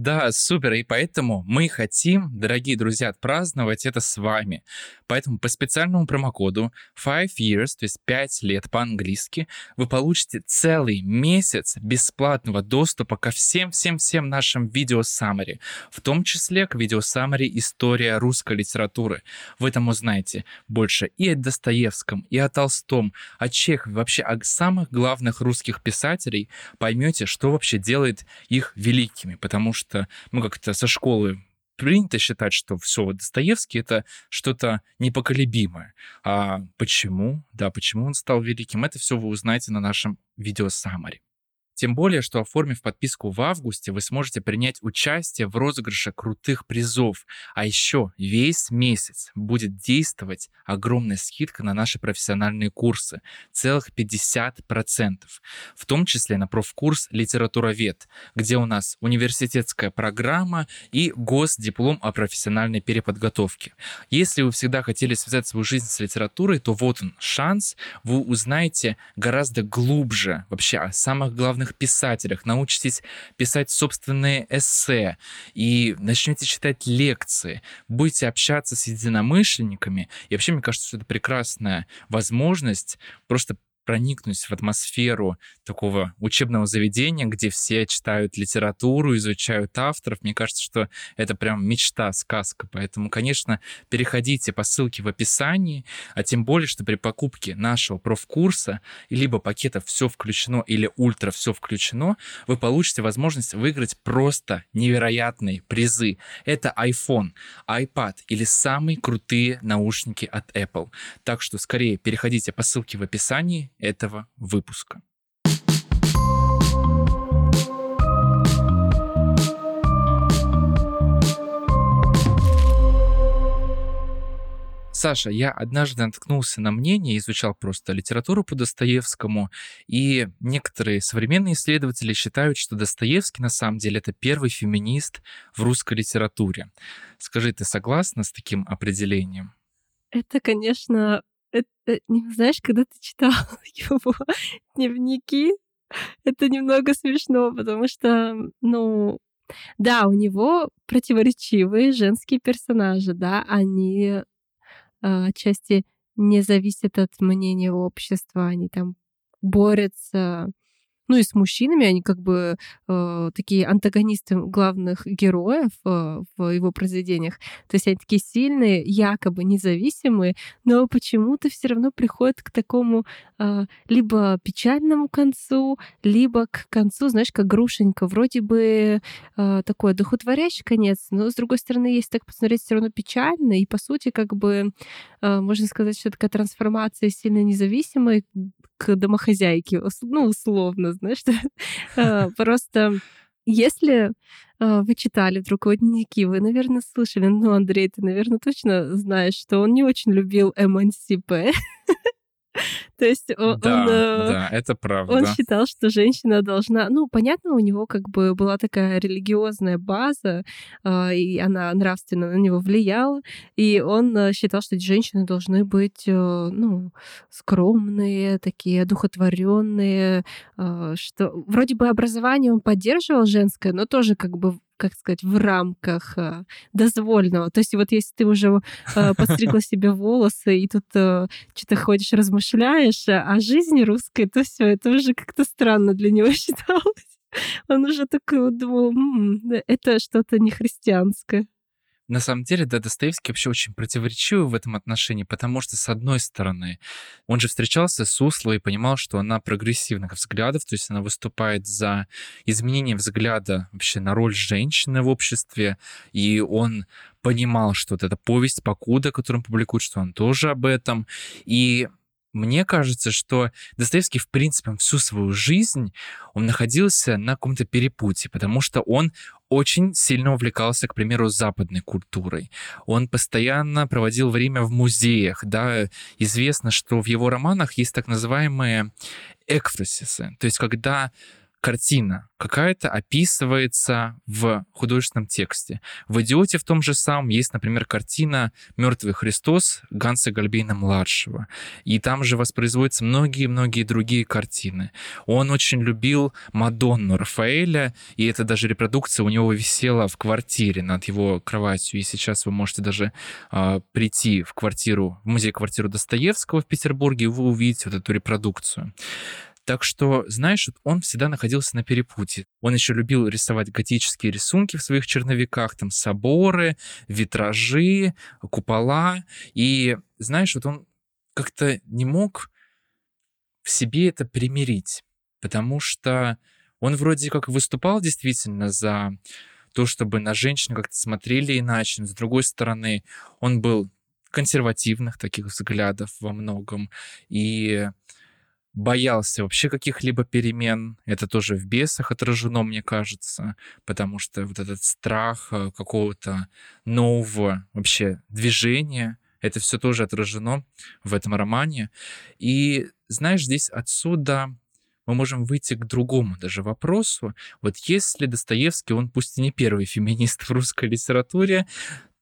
S1: Да, супер. И поэтому мы хотим, дорогие друзья, отпраздновать это с вами. Поэтому по специальному промокоду 5 years, то есть 5 лет по-английски, вы получите целый месяц бесплатного доступа ко всем-всем-всем нашим видео саммари, в том числе к видео саммари «История русской литературы». В этом узнаете больше и о Достоевском, и о Толстом, о Чехове, вообще о самых главных русских писателей. Поймете, что вообще делает их великими, потому что мы как-то со школы принято считать, что все, Достоевский — это что-то непоколебимое. А почему? Да, почему он стал великим? Это все вы узнаете на нашем видео саммари. Тем более, что оформив подписку в августе, вы сможете принять участие в розыгрыше крутых призов. А еще весь месяц будет действовать огромная скидка на наши профессиональные курсы. Целых 50%. В том числе на профкурс «Литературовед», где у нас университетская программа и госдиплом о профессиональной переподготовке. Если вы всегда хотели связать свою жизнь с литературой, то вот он шанс. Вы узнаете гораздо глубже вообще о самых главных современных писателях, научитесь писать собственные эссе и начнете читать лекции, будете общаться с единомышленниками. И вообще, мне кажется, что это прекрасная возможность просто проникнуть в атмосферу такого учебного заведения, где все читают литературу, изучают авторов. Мне кажется, что это прям мечта, сказка. Поэтому, конечно, переходите по ссылке в описании, а тем более, что при покупке нашего профкурса либо пакета «Все включено» или «Ультра все включено», вы получите возможность выиграть просто невероятные призы. Это iPhone, iPad или самые крутые наушники от Apple. Так что скорее переходите по ссылке в описании этого выпуска. Саша, я однажды наткнулся на мнение, изучал просто литературу по Достоевскому, и некоторые современные исследователи считают, что Достоевский на самом деле это первый феминист в русской литературе. Скажи, ты согласна с таким определением?
S2: Это, конечно, это, не знаешь, когда ты читал его дневники, это немного смешно, потому что, ну, да, у него противоречивые женские персонажи, да, они а, отчасти не зависят от мнения общества, они там борются ну и с мужчинами они как бы э, такие антагонисты главных героев э, в его произведениях. То есть они такие сильные, якобы независимые, но почему-то все равно приходят к такому э, либо печальному концу, либо к концу, знаешь, как грушенька. Вроде бы э, такой одухотворящий конец, но с другой стороны, если так посмотреть, все равно печально. И по сути, как бы э, можно сказать, что такая трансформация сильно независимой к домохозяйке, ну, условно, знаешь, а, просто если а, вы читали вдруг его дневники, вы, наверное, слышали, ну, Андрей, ты, наверное, точно знаешь, что он не очень любил МНСП. То есть он,
S1: да,
S2: он,
S1: э, да, это правда.
S2: Он считал, что женщина должна... Ну, понятно, у него как бы была такая религиозная база, э, и она нравственно на него влияла, и он э, считал, что женщины должны быть, э, ну, скромные, такие одухотворенные, э, что вроде бы образование он поддерживал женское, но тоже как бы как сказать, в рамках э, дозвольного. То есть вот если ты уже э, подстригла себе волосы и тут э, что-то ходишь, размышляешь о жизни русской, то все это уже как-то странно для него считалось. Он уже такой думал, это что-то не христианское.
S1: На самом деле, да, Достоевский вообще очень противоречивый в этом отношении, потому что, с одной стороны, он же встречался с Услой и понимал, что она прогрессивных взглядов, то есть она выступает за изменение взгляда вообще на роль женщины в обществе, и он понимал, что вот эта повесть «Покуда», которую он публикует, что он тоже об этом. И мне кажется, что Достоевский, в принципе, всю свою жизнь он находился на каком-то перепутье, потому что он очень сильно увлекался, к примеру, западной культурой. Он постоянно проводил время в музеях, да, известно, что в его романах есть так называемые экфросисы, то есть когда картина какая-то описывается в художественном тексте. В «Идиоте» в том же самом есть, например, картина «Мертвый Христос» Ганса Гальбейна-младшего. И там же воспроизводятся многие-многие другие картины. Он очень любил Мадонну Рафаэля, и это даже репродукция у него висела в квартире над его кроватью. И сейчас вы можете даже э, прийти в квартиру, в музей-квартиру Достоевского в Петербурге, и вы увидите вот эту репродукцию. Так что, знаешь, он всегда находился на перепутье. Он еще любил рисовать готические рисунки в своих черновиках, там соборы, витражи, купола. И, знаешь, вот он как-то не мог в себе это примирить, потому что он вроде как выступал действительно за то, чтобы на женщин как-то смотрели иначе, но с другой стороны, он был консервативных таких взглядов во многом, и боялся вообще каких-либо перемен. Это тоже в бесах отражено, мне кажется, потому что вот этот страх э, какого-то нового вообще движения, это все тоже отражено в этом романе. И знаешь, здесь отсюда мы можем выйти к другому даже вопросу. Вот если Достоевский, он пусть и не первый феминист в русской литературе,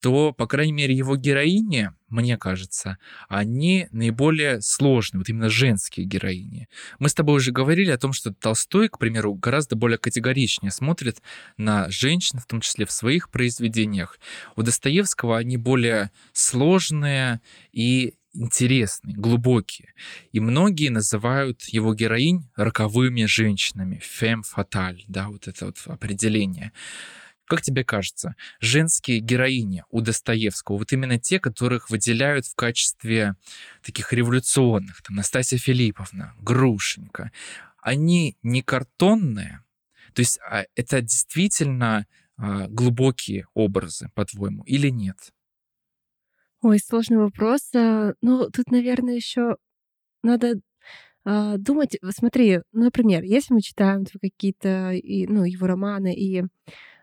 S1: то, по крайней мере, его героини, мне кажется, они наиболее сложные, вот именно женские героини. Мы с тобой уже говорили о том, что Толстой, к примеру, гораздо более категоричнее смотрит на женщин, в том числе в своих произведениях. У Достоевского они более сложные, и интересные, глубокие. И многие называют его героинь роковыми женщинами. Фем фаталь, да, вот это вот определение. Как тебе кажется, женские героини у Достоевского, вот именно те, которых выделяют в качестве таких революционных, там, Настасья Филипповна, Грушенька, они не картонные? То есть а, это действительно а, глубокие образы, по-твоему, или нет?
S2: Ой, сложный вопрос. А, ну, тут, наверное, еще надо думать. Смотри, например, если мы читаем какие-то, ну, его романы, и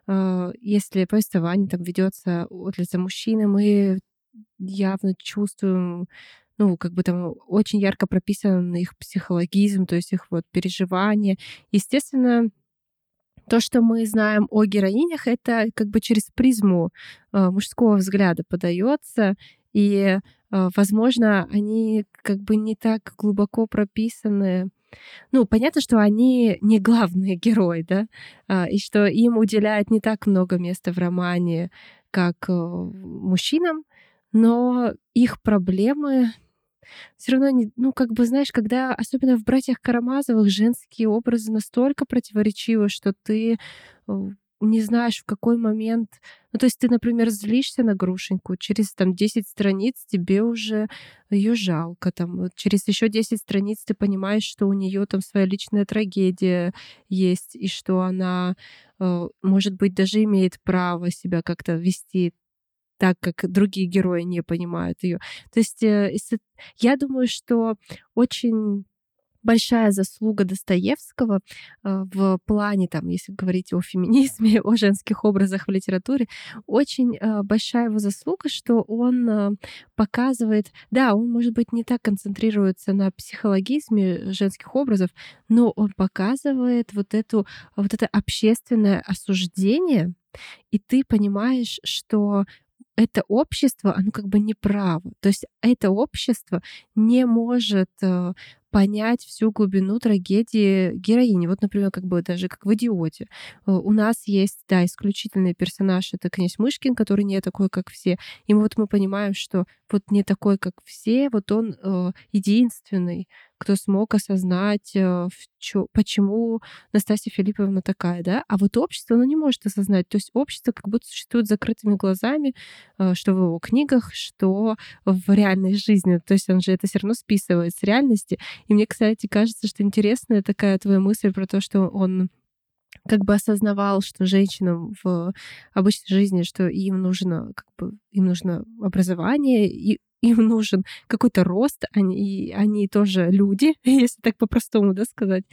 S2: если повествование там ведется от лица мужчины, мы явно чувствуем ну, как бы там очень ярко прописан их психологизм, то есть их вот переживания. Естественно, то, что мы знаем о героинях, это как бы через призму э, мужского взгляда подается, и, э, возможно, они как бы не так глубоко прописаны. Ну, понятно, что они не главные герои, да, э, и что им уделяют не так много места в романе, как э, мужчинам, но их проблемы все равно, не, ну, как бы, знаешь, когда, особенно в «Братьях Карамазовых», женские образы настолько противоречивы, что ты э, не знаешь, в какой момент... Ну, то есть ты, например, злишься на Грушеньку, через там 10 страниц тебе уже ее жалко. Там, через еще 10 страниц ты понимаешь, что у нее там своя личная трагедия есть, и что она, э, может быть, даже имеет право себя как-то вести так, как другие герои не понимают ее. То есть э, я думаю, что очень большая заслуга Достоевского э, в плане, там, если говорить о феминизме, о женских образах в литературе, очень э, большая его заслуга, что он показывает, да, он, может быть, не так концентрируется на психологизме женских образов, но он показывает вот, эту, вот это общественное осуждение, и ты понимаешь, что это общество, оно как бы неправо. То есть это общество не может э, понять всю глубину трагедии героини. Вот, например, как бы даже как в «Идиоте». Э, у нас есть, да, исключительный персонаж, это князь Мышкин, который не такой, как все. И вот мы понимаем, что вот не такой, как все, вот он э, единственный, кто смог осознать, э, чё, почему Настасья Филипповна такая, да, а вот общество, оно не может осознать. То есть общество как будто существует закрытыми глазами, э, что в его книгах, что в реальной жизни. То есть он же это все равно списывает с реальности. И мне, кстати, кажется, что интересная такая твоя мысль про то, что он как бы осознавал, что женщинам в обычной жизни, что им нужно, как бы, им нужно образование, и им нужен какой-то рост, они, они тоже люди, если так по-простому да, сказать.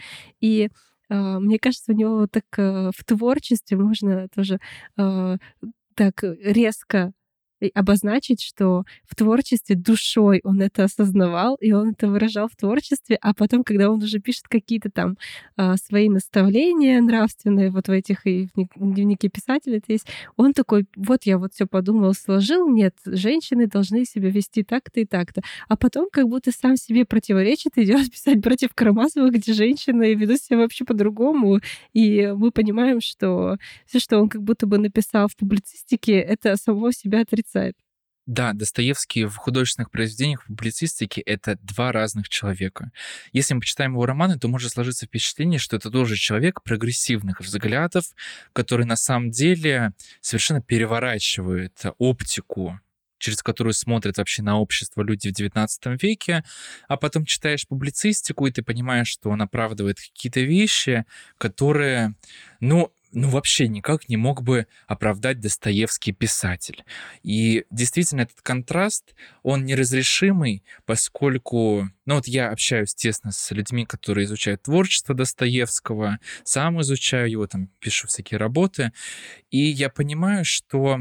S2: И э, мне кажется, у него так э, в творчестве можно тоже э, так резко обозначить, что в творчестве душой он это осознавал, и он это выражал в творчестве, а потом, когда он уже пишет какие-то там а, свои наставления нравственные, вот в этих и в дневнике писателя это есть, он такой, вот я вот все подумал, сложил, нет, женщины должны себя вести так-то и так-то. А потом как будто сам себе противоречит, идет писать против Карамазова, где женщины ведут себя вообще по-другому, и мы понимаем, что все, что он как будто бы написал в публицистике, это само себя отрицает отрицает.
S1: Да, Достоевский в художественных произведениях, в публицистике — это два разных человека. Если мы почитаем его романы, то может сложиться впечатление, что это тоже человек прогрессивных взглядов, который на самом деле совершенно переворачивает оптику через которую смотрят вообще на общество люди в XIX веке, а потом читаешь публицистику, и ты понимаешь, что он оправдывает какие-то вещи, которые, ну, ну, вообще никак не мог бы оправдать Достоевский писатель. И действительно, этот контраст, он неразрешимый, поскольку, ну вот я общаюсь тесно с людьми, которые изучают творчество Достоевского, сам изучаю его, там пишу всякие работы, и я понимаю, что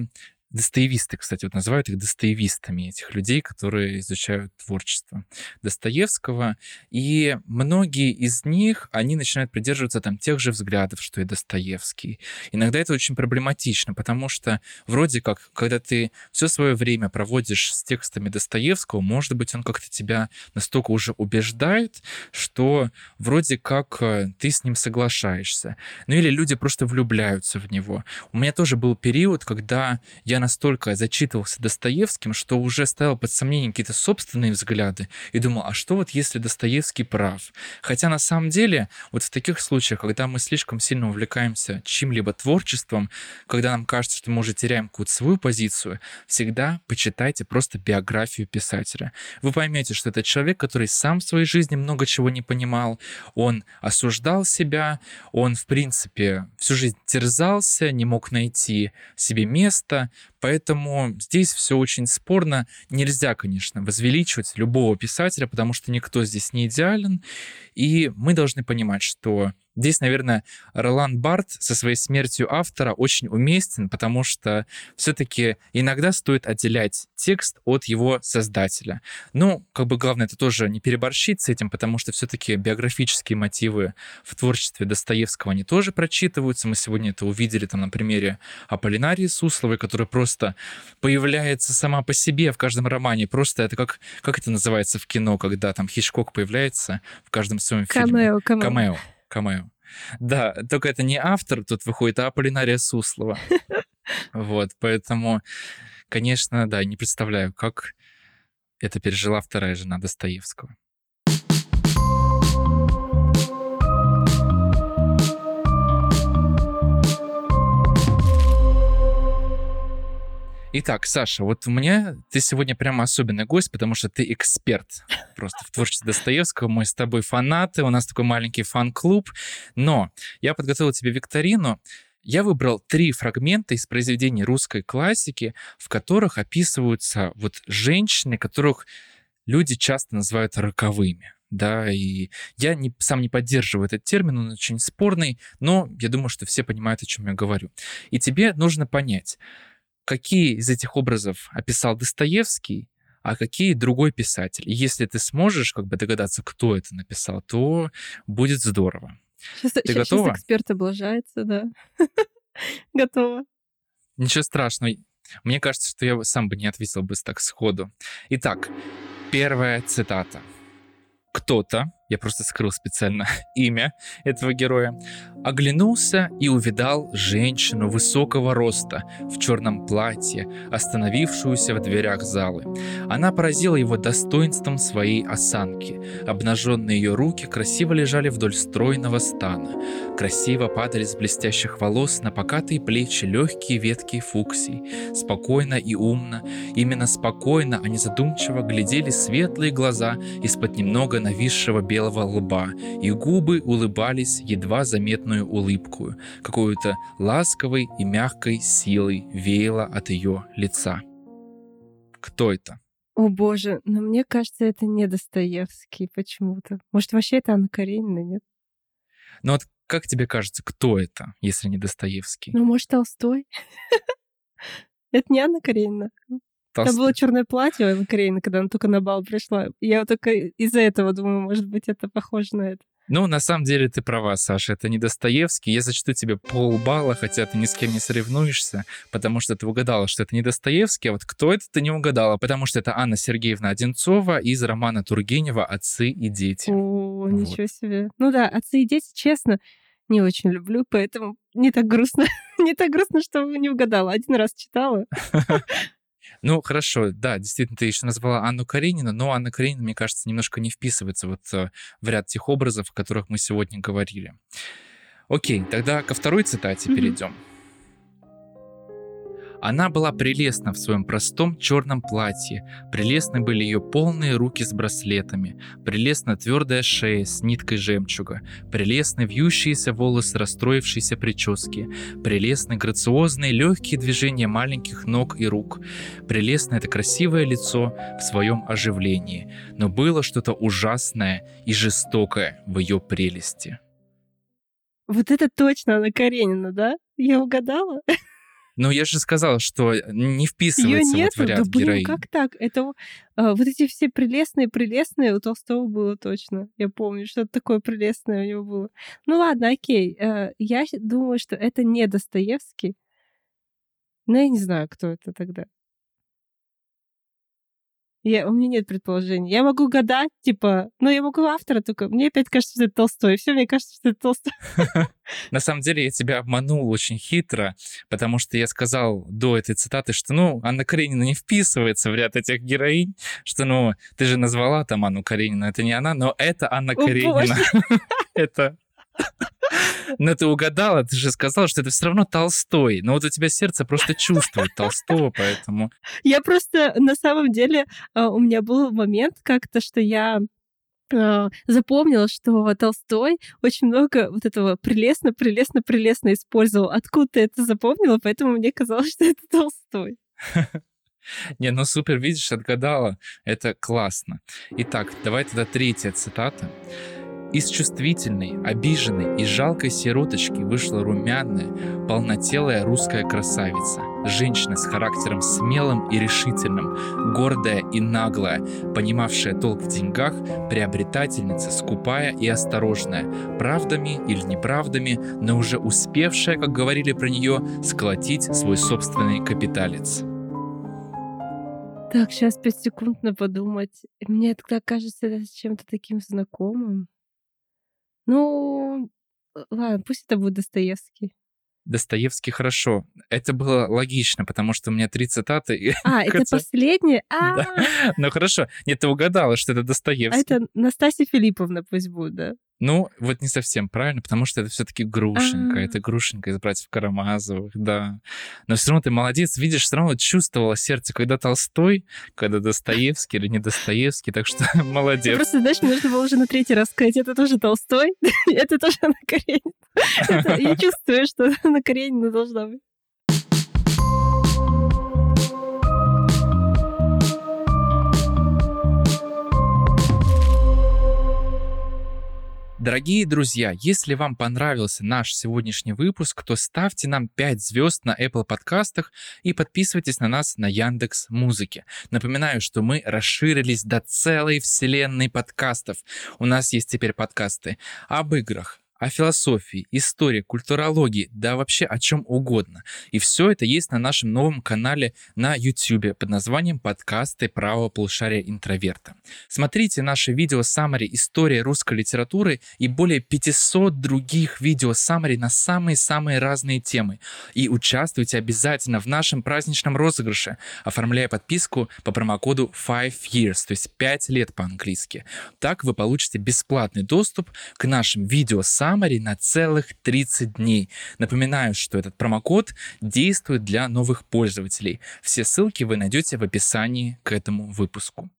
S1: Достоевисты, кстати, вот называют их достоевистами, этих людей, которые изучают творчество Достоевского. И многие из них, они начинают придерживаться там тех же взглядов, что и Достоевский. Иногда это очень проблематично, потому что вроде как, когда ты все свое время проводишь с текстами Достоевского, может быть, он как-то тебя настолько уже убеждает, что вроде как э, ты с ним соглашаешься. Ну или люди просто влюбляются в него. У меня тоже был период, когда я настолько зачитывался Достоевским, что уже ставил под сомнение какие-то собственные взгляды и думал, а что вот если Достоевский прав? Хотя на самом деле вот в таких случаях, когда мы слишком сильно увлекаемся чьим-либо творчеством, когда нам кажется, что мы уже теряем какую-то свою позицию, всегда почитайте просто биографию писателя. Вы поймете, что это человек, который сам в своей жизни много чего не понимал, он осуждал себя, он, в принципе, всю жизнь терзался, не мог найти себе место, поэтому здесь все очень спорно. Нельзя, конечно, возвеличивать любого писателя, потому что никто здесь не идеален, и мы должны понимать, что Здесь, наверное, Ролан Барт со своей смертью автора очень уместен, потому что все-таки иногда стоит отделять текст от его создателя. Ну, как бы главное это тоже не переборщить с этим, потому что все-таки биографические мотивы в творчестве Достоевского, они тоже прочитываются. Мы сегодня это увидели там на примере Аполлинарии Сусловой, которая просто появляется сама по себе в каждом романе. Просто это как, как это называется в кино, когда там Хичкок появляется в каждом своем фильме.
S2: Камео, камео.
S1: Камео. Да, только это не автор тут выходит, а Аполлинария Суслова. Вот, поэтому, конечно, да, не представляю, как это пережила вторая жена Достоевского. Итак, Саша, вот у меня ты сегодня прямо особенный гость, потому что ты эксперт просто в творчестве Достоевского. Мы с тобой фанаты, у нас такой маленький фан-клуб. Но я подготовил тебе викторину. Я выбрал три фрагмента из произведений русской классики, в которых описываются вот женщины, которых люди часто называют роковыми да, и я не, сам не поддерживаю этот термин, он очень спорный, но я думаю, что все понимают, о чем я говорю. И тебе нужно понять, какие из этих образов описал Достоевский, а какие другой писатель. И если ты сможешь как бы догадаться, кто это написал, то будет здорово.
S2: Сейчас, ты сейчас, готова? Сейчас эксперт облажается, да. Готова.
S1: Ничего страшного. Мне кажется, что я сам бы не ответил бы так сходу. Итак, первая цитата. Кто-то, я просто скрыл специально имя этого героя, оглянулся и увидал женщину высокого роста в черном платье, остановившуюся в дверях залы. Она поразила его достоинством своей осанки. Обнаженные ее руки красиво лежали вдоль стройного стана. Красиво падали с блестящих волос на покатые плечи легкие ветки фуксий. Спокойно и умно, именно спокойно, а не задумчиво глядели светлые глаза из-под немного нависшего белого белого лба, и губы улыбались едва заметную улыбку, какой-то ласковой и мягкой силой веяло от ее лица. Кто это?
S2: О боже, но мне кажется, это не Достоевский почему-то. Может, вообще это Анна Каренина, нет?
S1: Ну вот как тебе кажется, кто это, если не Достоевский?
S2: Ну, может, Толстой? Это не Анна Каренина. Там было черное платье у Анны Каренина, когда она только на бал пришла. Я вот только из-за этого думаю, может быть, это похоже на это.
S1: Ну, на самом деле ты права, Саша, это не Достоевский. Я зачту тебе полбалла, хотя ты ни с кем не соревнуешься, потому что ты угадала, что это не Достоевский, а вот кто это, ты не угадала, потому что это Анна Сергеевна Одинцова из романа Тургенева «Отцы и дети».
S2: О, вот. ничего себе. Ну да, «Отцы и дети», честно, не очень люблю, поэтому не так грустно. не так грустно, что не угадала. Один раз читала.
S1: Ну, хорошо, да, действительно, ты еще назвала Анну Каренину, но Анна Каренина, мне кажется, немножко не вписывается вот э, в ряд тех образов, о которых мы сегодня говорили. Окей, тогда ко второй цитате mm-hmm. перейдем. Она была прелестна в своем простом черном платье, прелестны были ее полные руки с браслетами, прелестна твердая шея с ниткой жемчуга, прелестны вьющиеся волосы расстроившейся прически, прелестны грациозные легкие движения маленьких ног и рук, прелестно это красивое лицо в своем оживлении, но было что-то ужасное и жестокое в ее прелести.
S2: Вот это точно Анна Каренина, да? Я угадала?
S1: Ну, я же сказал, что не вписывается
S2: Её
S1: вот в ряд
S2: да блин,
S1: героинь.
S2: как так? Это а, вот эти все прелестные-прелестные у Толстого было точно. Я помню, что-то такое прелестное у него было. Ну ладно, окей. Э, я думаю, что это не Достоевский. Но я не знаю, кто это тогда. Я, у меня нет предположений. Я могу гадать, типа, ну, я могу автора только. Мне опять кажется, что это Толстой. Все, мне кажется, что это Толстой.
S1: На самом деле я тебя обманул очень хитро, потому что я сказал до этой цитаты, что, ну, Анна Каренина не вписывается в ряд этих героинь, что, ну, ты же назвала там Анну Каренину, это не она, но это Анна Каренина. Это но ты угадала, ты же сказала, что это все равно Толстой. Но вот у тебя сердце просто чувствует Толстого, поэтому...
S2: Я просто, на самом деле, а, у меня был момент как-то, что я а, запомнила, что Толстой очень много вот этого прелестно, прелестно, прелестно использовал. Откуда ты это запомнила? Поэтому мне казалось, что это Толстой.
S1: Не, ну супер, видишь, отгадала. Это классно. Итак, давай тогда третья цитата. Из чувствительной, обиженной и жалкой сироточки вышла румяная, полнотелая русская красавица. Женщина с характером смелым и решительным, гордая и наглая, понимавшая толк в деньгах, приобретательница, скупая и осторожная, правдами или неправдами, но уже успевшая, как говорили про нее, сколотить свой собственный капиталец.
S2: Так, сейчас пять секунд на подумать. Мне тогда кажется это чем-то таким знакомым. Ну, э, ладно, пусть это будет Достоевский.
S1: Достоевский хорошо. Это было логично, потому что у меня три цитаты.
S2: А, это последнее?
S1: Да. Ну хорошо. Нет, ты угадала, что это Достоевский.
S2: А это Настасья Филипповна пусть будет, да?
S1: Ну, вот не совсем правильно, потому что это все-таки Грушенька. Это Грушенька из братьев Карамазовых, да. Но все равно ты молодец, видишь, все равно чувствовала сердце, когда Толстой, когда Достоевский или не Достоевский, так что молодец.
S2: Просто, знаешь, нужно было уже на третий раз сказать, это тоже Толстой, это тоже Анна Каренина. Я чувствую, что Анна Каренина должна быть.
S1: Дорогие друзья, если вам понравился наш сегодняшний выпуск, то ставьте нам 5 звезд на Apple подкастах и подписывайтесь на нас на Яндекс Музыке. Напоминаю, что мы расширились до целой вселенной подкастов. У нас есть теперь подкасты об играх, о философии, истории, культурологии, да вообще о чем угодно. И все это есть на нашем новом канале на YouTube под названием «Подкасты правого полушария интроверта». Смотрите наши видео саммари «История русской литературы» и более 500 других видео саммари на самые-самые разные темы. И участвуйте обязательно в нашем праздничном розыгрыше, оформляя подписку по промокоду 5 years, то есть 5 лет по-английски. Так вы получите бесплатный доступ к нашим видео саммари Summary на целых 30 дней. Напоминаю, что этот промокод действует для новых пользователей. Все ссылки вы найдете в описании к этому выпуску.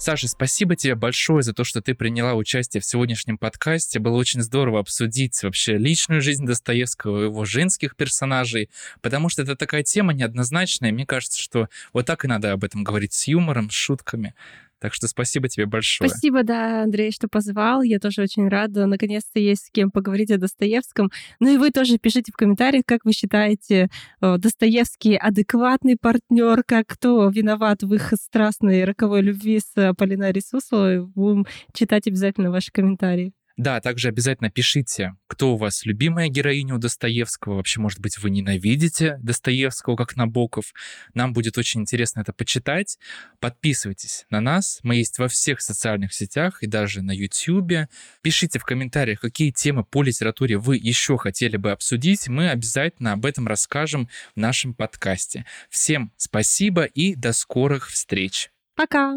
S1: Саша, спасибо тебе большое за то, что ты приняла участие в сегодняшнем подкасте. Было очень здорово обсудить вообще личную жизнь Достоевского, его женских персонажей, потому что это такая тема неоднозначная. Мне кажется, что вот так и надо об этом говорить с юмором, с шутками. Так что спасибо тебе большое.
S2: Спасибо, да, Андрей, что позвал. Я тоже очень рада. Наконец-то есть с кем поговорить о Достоевском. Ну и вы тоже пишите в комментариях, как вы считаете, э, Достоевский адекватный партнер, как кто виноват в их страстной роковой любви с Полинарией Сусловой. Будем читать обязательно ваши комментарии.
S1: Да, также обязательно пишите, кто у вас любимая героиня у Достоевского. Вообще, может быть, вы ненавидите Достоевского, как Набоков. Нам будет очень интересно это почитать. Подписывайтесь на нас. Мы есть во всех социальных сетях и даже на YouTube. Пишите в комментариях, какие темы по литературе вы еще хотели бы обсудить. Мы обязательно об этом расскажем в нашем подкасте. Всем спасибо и до скорых встреч.
S2: Пока!